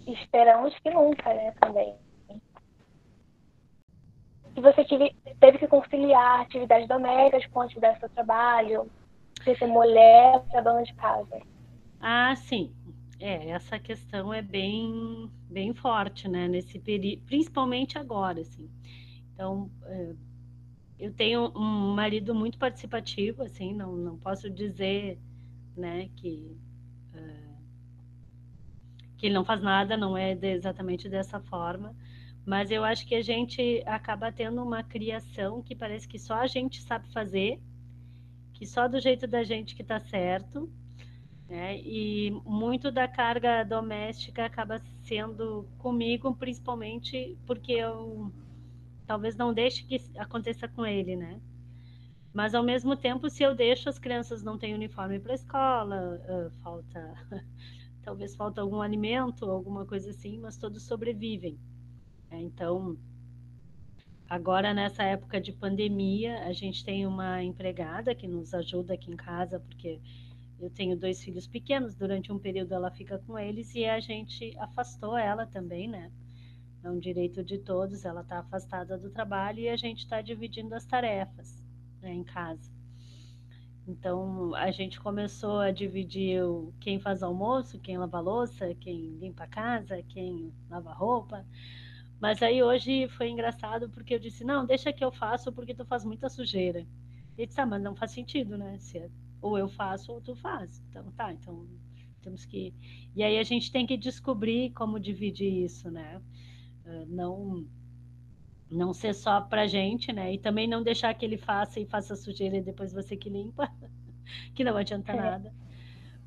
esperamos que nunca, né? Também. E você tive, teve que conciliar atividades domésticas com atividades do seu trabalho, você ser mulher, ser dona de casa. Ah, sim. É, essa questão é bem, bem forte, né? Nesse período, principalmente agora, assim. Então, é, eu tenho um marido muito participativo, assim, não, não posso dizer, né, que que ele não faz nada, não é de, exatamente dessa forma, mas eu acho que a gente acaba tendo uma criação que parece que só a gente sabe fazer que só do jeito da gente que está certo, né? E muito da carga doméstica acaba sendo comigo, principalmente porque eu talvez não deixe que aconteça com ele, né? Mas ao mesmo tempo, se eu deixo, as crianças não têm uniforme para a escola, uh, falta, talvez falta algum alimento, alguma coisa assim, mas todos sobrevivem. Né? Então, Agora, nessa época de pandemia, a gente tem uma empregada que nos ajuda aqui em casa, porque eu tenho dois filhos pequenos, durante um período ela fica com eles e a gente afastou ela também, né? é um direito de todos. Ela está afastada do trabalho e a gente está dividindo as tarefas né, em casa. Então a gente começou a dividir quem faz almoço, quem lava louça, quem limpa a casa, quem lava roupa. Mas aí hoje foi engraçado porque eu disse, não, deixa que eu faço porque tu faz muita sujeira. Ele disse, ah, mas não faz sentido, né? Se é, ou eu faço ou tu faz. Então tá, então temos que. E aí a gente tem que descobrir como dividir isso, né? Ah, não não ser só pra gente, né? E também não deixar que ele faça e faça sujeira e depois você que limpa, que não adianta é. nada.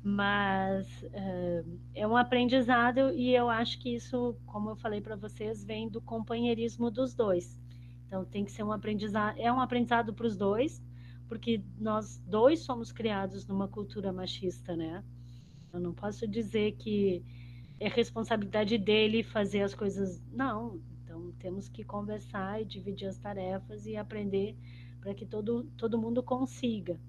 Mas uh, é um aprendizado e eu acho que isso, como eu falei para vocês, vem do companheirismo dos dois. Então tem que ser um aprendizado, é um aprendizado para os dois, porque nós dois somos criados numa cultura machista, né? Eu não posso dizer que é responsabilidade dele fazer as coisas. Não, temos que conversar e dividir as tarefas e aprender para que todo, todo mundo consiga.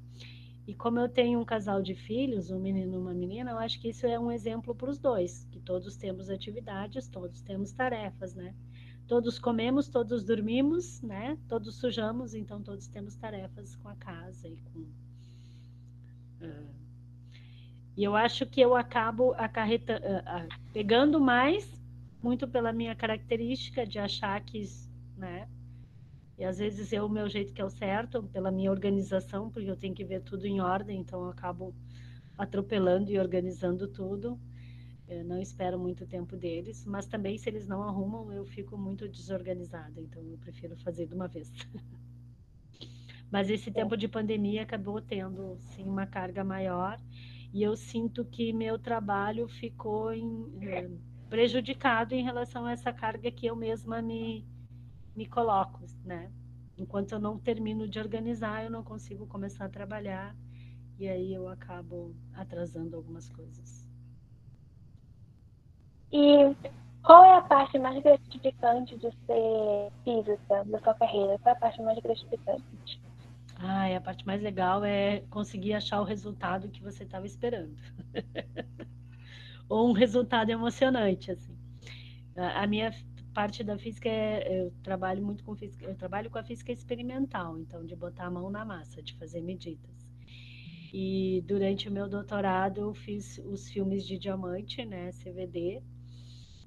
E como eu tenho um casal de filhos, um menino e uma menina, eu acho que isso é um exemplo para os dois, que todos temos atividades, todos temos tarefas, né? Todos comemos, todos dormimos, né? Todos sujamos, então todos temos tarefas com a casa e com. E eu acho que eu acabo acarreta, pegando mais, muito pela minha característica de achar que, né? E às vezes é o meu jeito que é o certo, pela minha organização, porque eu tenho que ver tudo em ordem, então eu acabo atropelando e organizando tudo. Eu não espero muito tempo deles, mas também se eles não arrumam, eu fico muito desorganizada, então eu prefiro fazer de uma vez. mas esse tempo de pandemia acabou tendo sim uma carga maior e eu sinto que meu trabalho ficou em, eh, prejudicado em relação a essa carga que eu mesma me, me coloco, né? Enquanto eu não termino de organizar, eu não consigo começar a trabalhar e aí eu acabo atrasando algumas coisas. E qual é a parte mais gratificante de ser física da sua carreira? Qual é a parte mais gratificante? Ah, a parte mais legal é conseguir achar o resultado que você estava esperando. Ou um resultado emocionante, assim. A minha parte da física é, eu trabalho muito com física, eu trabalho com a física experimental, então de botar a mão na massa, de fazer medidas. E durante o meu doutorado eu fiz os filmes de diamante, né, CVD,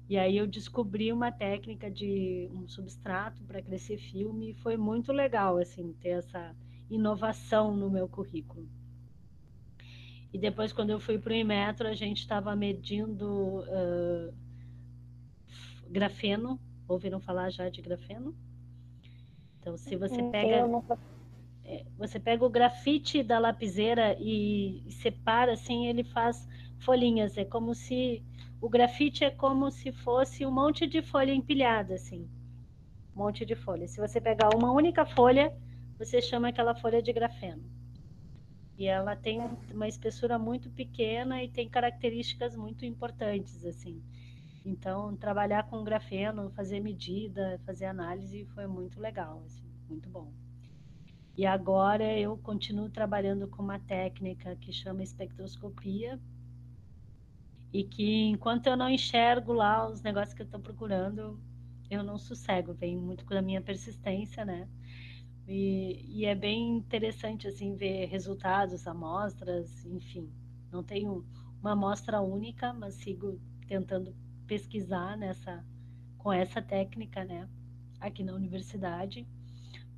e aí eu descobri uma técnica de um substrato para crescer filme e foi muito legal assim ter essa inovação no meu currículo. E depois quando eu fui para o Inmetro, a gente estava medindo uh, grafeno. Ouviram falar já de grafeno? Então, se você pega é, você pega o grafite da lapiseira e separa assim, ele faz folhinhas. É como se o grafite é como se fosse um monte de folha empilhada, assim. Um monte de folha. Se você pegar uma única folha, você chama aquela folha de grafeno. E ela tem uma espessura muito pequena e tem características muito importantes, assim. Então, trabalhar com grafeno, fazer medida, fazer análise foi muito legal, assim, muito bom. E agora eu continuo trabalhando com uma técnica que chama espectroscopia, e que enquanto eu não enxergo lá os negócios que eu estou procurando, eu não sossego, vem muito com a minha persistência, né? E, e, é bem interessante assim ver resultados, amostras, enfim. Não tenho uma amostra única, mas sigo tentando pesquisar nessa com essa técnica, né? Aqui na universidade.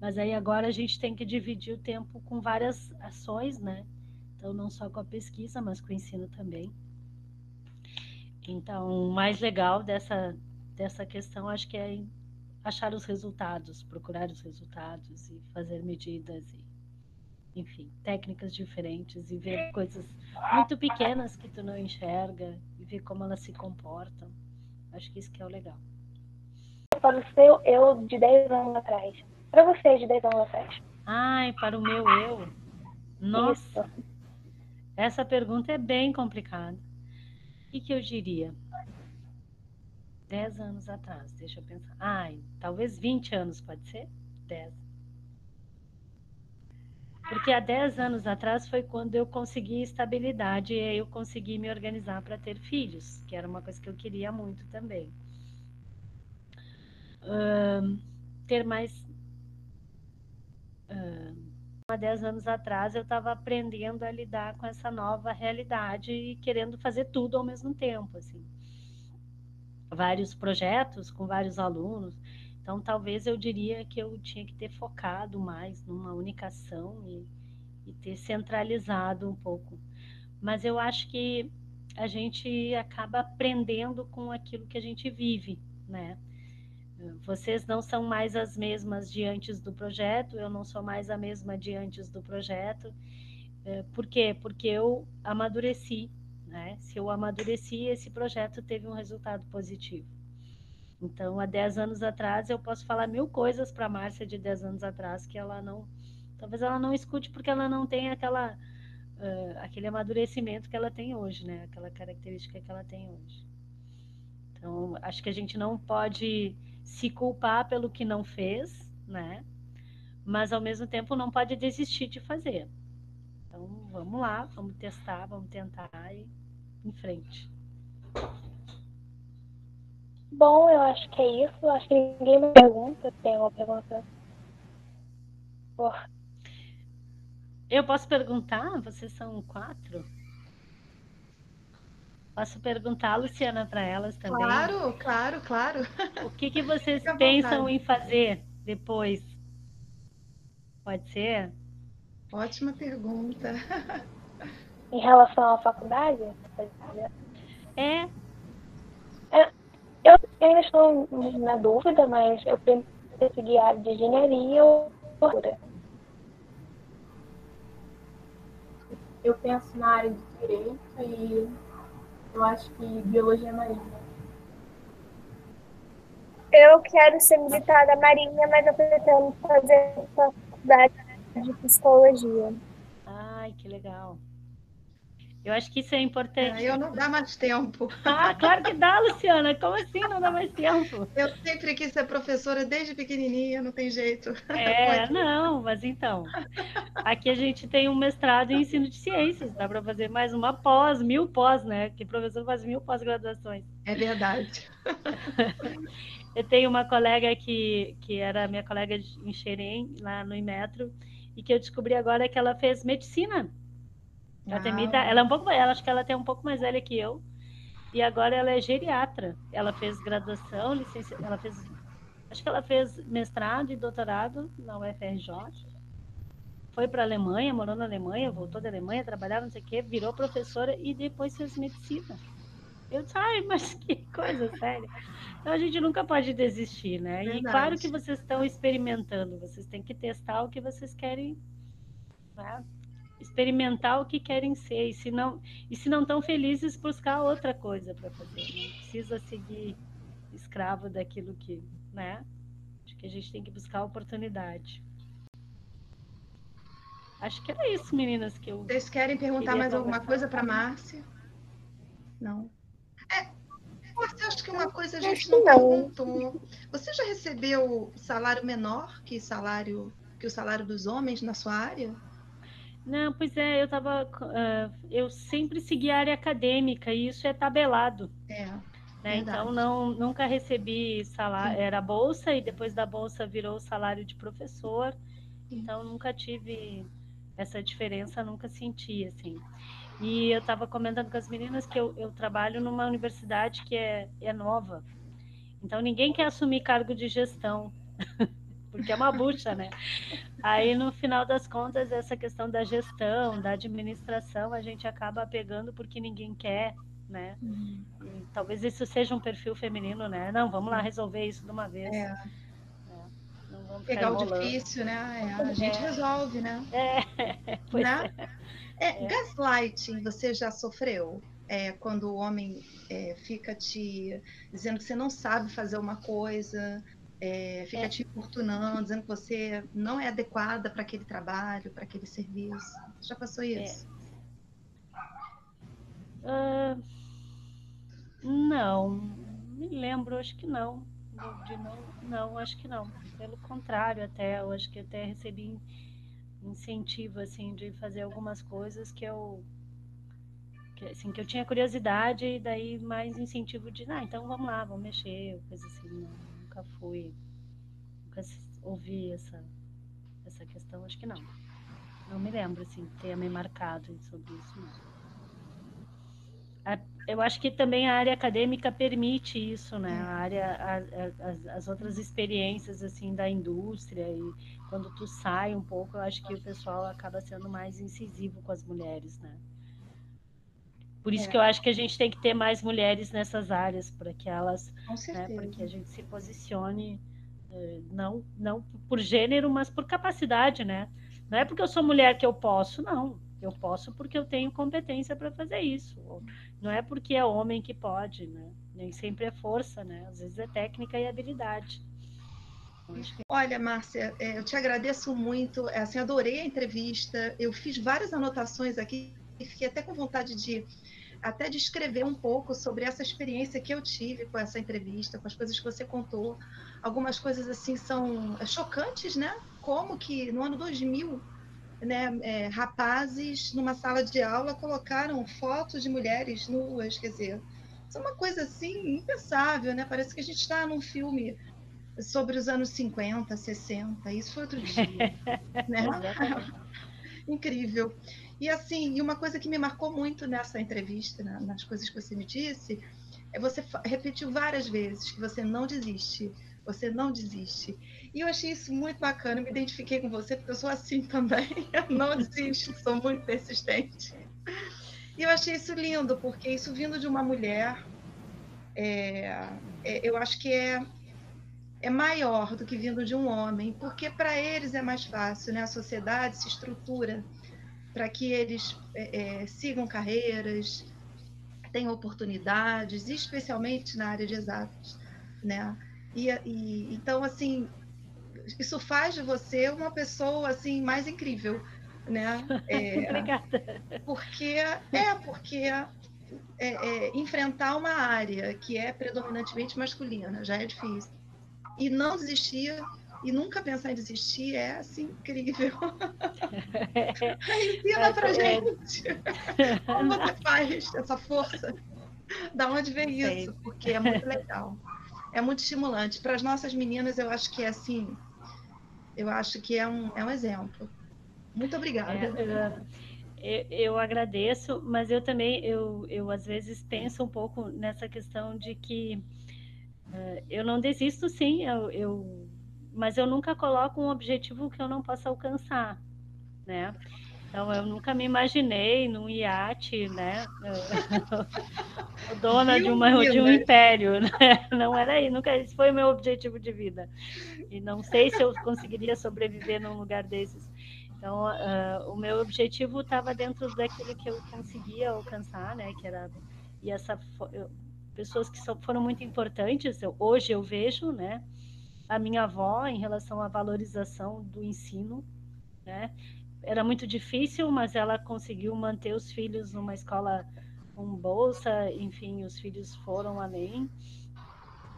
Mas aí agora a gente tem que dividir o tempo com várias ações, né? Então não só com a pesquisa, mas com o ensino também. Então, o mais legal dessa, dessa questão acho que é achar os resultados, procurar os resultados e fazer medidas e, enfim, técnicas diferentes e ver coisas muito pequenas que tu não enxerga e ver como elas se comportam. Acho que isso que é o legal. Para o seu eu de 10 anos atrás. Para você de 10 anos atrás. Ai, para o meu eu. Nossa. Isso. Essa pergunta é bem complicada que, que eu diria? Dez anos atrás, deixa eu pensar. Ai, talvez 20 anos, pode ser? Dez. Porque há 10 anos atrás foi quando eu consegui estabilidade e eu consegui me organizar para ter filhos, que era uma coisa que eu queria muito também. ter mais. Há 10 anos atrás eu estava aprendendo a lidar com essa nova realidade e querendo fazer tudo ao mesmo tempo, assim. Vários projetos com vários alunos. Então, talvez eu diria que eu tinha que ter focado mais numa única ação e, e ter centralizado um pouco. Mas eu acho que a gente acaba aprendendo com aquilo que a gente vive, né? Vocês não são mais as mesmas de antes do projeto, eu não sou mais a mesma de antes do projeto. É, por quê? Porque eu amadureci, né? Se eu amadureci, esse projeto teve um resultado positivo. Então, há 10 anos atrás, eu posso falar mil coisas para a Márcia de 10 anos atrás que ela não. Talvez ela não escute porque ela não tem aquela, uh, aquele amadurecimento que ela tem hoje, né? Aquela característica que ela tem hoje. Então, acho que a gente não pode se culpar pelo que não fez, né? Mas ao mesmo tempo não pode desistir de fazer. Então vamos lá, vamos testar, vamos tentar e em frente. Bom, eu acho que é isso. Acho que ninguém me pergunta. Tem alguma pergunta? Eu posso perguntar? Vocês são quatro? Posso perguntar, Luciana, para elas também? Claro, claro, claro. O que, que vocês pensam em fazer depois? Pode ser? Ótima pergunta. Em relação à faculdade? É. é eu ainda estou na dúvida, mas eu penso seguir a área de engenharia ou Eu penso na área de direito e eu acho que biologia marinha. Eu quero ser militar da Marinha, mas eu pretendo fazer faculdade de psicologia. Ai, que legal. Eu acho que isso é importante. É, eu não dá mais tempo. Ah, claro que dá, Luciana. Como assim não dá mais tempo? Eu sempre quis ser professora desde pequenininha, não tem jeito. É, não, mas então. Aqui a gente tem um mestrado em ensino de ciências, dá para fazer mais uma pós, mil pós, né? Que professor faz mil pós-graduações. É verdade. Eu tenho uma colega que, que era minha colega em Xerém, lá no Imetro, e que eu descobri agora que ela fez medicina a Temida, ela é um pouco, ela acho que ela tem um pouco mais velha que eu. E agora ela é geriatra. Ela fez graduação, licença, ela fez acho que ela fez mestrado e doutorado na UFRJ. Foi para a Alemanha, morou na Alemanha, voltou da Alemanha, trabalhava, não sei o quê, virou professora e depois fez medicina. Eu disse, ai, mas que coisa séria. Então a gente nunca pode desistir, né? Verdade. E claro que vocês estão experimentando, vocês têm que testar o que vocês querem né? Experimentar o que querem ser e se não e se não estão felizes buscar outra coisa para fazer. Não precisa seguir escravo daquilo que né acho que a gente tem que buscar oportunidade. Acho que era isso meninas que eu vocês querem perguntar mais alguma coisa para Márcia? Não. É Márcia, acho que uma coisa a gente não. perguntou. Você já recebeu salário menor que salário que o salário dos homens na sua área não, pois é, eu tava. Uh, eu sempre segui a área acadêmica e isso é tabelado. É. Né? Então não, nunca recebi salário, era bolsa e depois da bolsa virou salário de professor. Sim. Então nunca tive essa diferença, nunca senti assim. E eu estava comentando com as meninas que eu, eu trabalho numa universidade que é, é nova. Então ninguém quer assumir cargo de gestão. porque é uma bucha, né? Aí, no final das contas, essa questão da gestão, da administração, a gente acaba pegando porque ninguém quer, né? Uhum. talvez isso seja um perfil feminino, né? Não, vamos lá resolver isso de uma vez. É. é Pegar o difícil, né? É, a gente é. resolve, né? É, pois né? é. é. Gaslighting, você já sofreu? É, quando o homem é, fica te dizendo que você não sabe fazer uma coisa, é, fica é. te importunando, dizendo que você não é adequada para aquele trabalho, para aquele serviço. Você já passou isso? É. Uh, não, me lembro, acho que não. De não, não, acho que não. Pelo contrário, até eu acho que até recebi incentivo assim de fazer algumas coisas que eu que, assim que eu tinha curiosidade e daí mais incentivo de, ah, então vamos lá, vamos mexer, coisa assim. Não nunca fui, nunca ouvi essa, essa questão, acho que não. Não me lembro, assim, ter me marcado sobre isso, não. Eu acho que também a área acadêmica permite isso, né? A área, a, a, as, as outras experiências, assim, da indústria e quando tu sai um pouco, eu acho que o pessoal acaba sendo mais incisivo com as mulheres, né? Por isso é. que eu acho que a gente tem que ter mais mulheres nessas áreas, para que elas, né, para que a gente se posicione eh, não não por gênero, mas por capacidade, né? Não é porque eu sou mulher que eu posso, não. Eu posso porque eu tenho competência para fazer isso. Não é porque é homem que pode, né? Nem sempre é força, né? Às vezes é técnica e habilidade. Olha, Márcia, é, eu te agradeço muito. É, assim, adorei a entrevista. Eu fiz várias anotações aqui e fiquei até com vontade de até de escrever um pouco sobre essa experiência que eu tive com essa entrevista, com as coisas que você contou. Algumas coisas assim são chocantes, né? Como que no ano 2000, né, é, rapazes numa sala de aula colocaram fotos de mulheres nuas, quer dizer, isso é uma coisa assim impensável, né? Parece que a gente está num filme sobre os anos 50, 60. Isso foi outro dia, né? Incrível. E assim, e uma coisa que me marcou muito nessa entrevista, nas coisas que você me disse, é você repetiu várias vezes que você não desiste, você não desiste. E eu achei isso muito bacana, me identifiquei com você, porque eu sou assim também, eu não desisto, sou muito persistente. E eu achei isso lindo, porque isso vindo de uma mulher, é, é, eu acho que é, é maior do que vindo de um homem, porque para eles é mais fácil, né? A sociedade se estrutura para que eles é, é, sigam carreiras, tenham oportunidades, especialmente na área de exatos, né? E, e, então assim isso faz de você uma pessoa assim mais incrível, né? É, Obrigada. Porque é porque é, é, enfrentar uma área que é predominantemente masculina já é difícil e não desistir e nunca pensar em desistir é assim incrível. Ensina é, pra é. gente como você faz essa força. Da onde vem isso? Porque é muito legal. É muito estimulante. Para as nossas meninas, eu acho que é assim. Eu acho que é um, é um exemplo. Muito obrigada. É, eu, eu agradeço, mas eu também, eu, eu às vezes penso um pouco nessa questão de que uh, eu não desisto, sim, eu, eu mas eu nunca coloco um objetivo que eu não possa alcançar, né? Então eu nunca me imaginei num iate, né? dona de, uma, de um império, né? Não era aí, nunca esse foi o meu objetivo de vida. E não sei se eu conseguiria sobreviver num lugar desses. Então, uh, o meu objetivo estava dentro daquilo que eu conseguia alcançar, né? Que era e essa pessoas que foram muito importantes. Eu, hoje eu vejo, né? A minha avó em relação à valorização do ensino, né? Era muito difícil, mas ela conseguiu manter os filhos numa escola com bolsa, enfim, os filhos foram além.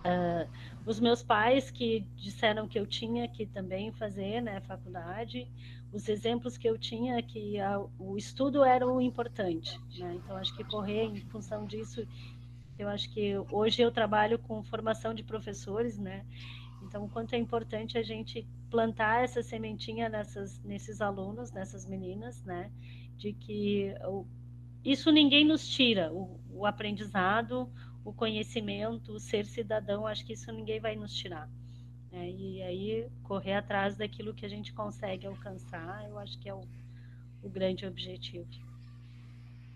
Uh, os meus pais que disseram que eu tinha que também fazer, né, faculdade, os exemplos que eu tinha que a, o estudo era o importante, né? Então acho que correr em função disso, eu acho que hoje eu trabalho com formação de professores, né? Então, o quanto é importante a gente plantar essa sementinha nessas, nesses alunos, nessas meninas, né? De que o, isso ninguém nos tira, o, o, aprendizado, o conhecimento, o ser cidadão, acho que isso ninguém vai nos tirar. Né? E aí, correr atrás daquilo que a gente consegue alcançar, eu acho que é o, o grande objetivo.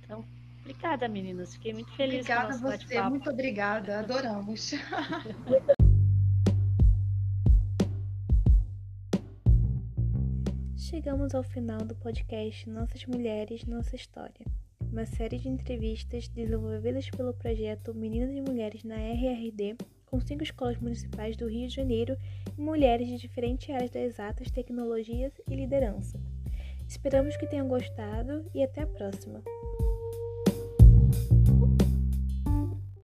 Então, obrigada, meninas. Fiquei muito feliz obrigada com o nosso você, Muito obrigada, adoramos. Chegamos ao final do podcast Nossas Mulheres, Nossa História, uma série de entrevistas desenvolvidas pelo projeto Meninas e Mulheres na RRD, com cinco escolas municipais do Rio de Janeiro e mulheres de diferentes áreas das exatas, tecnologias e liderança. Esperamos que tenham gostado e até a próxima!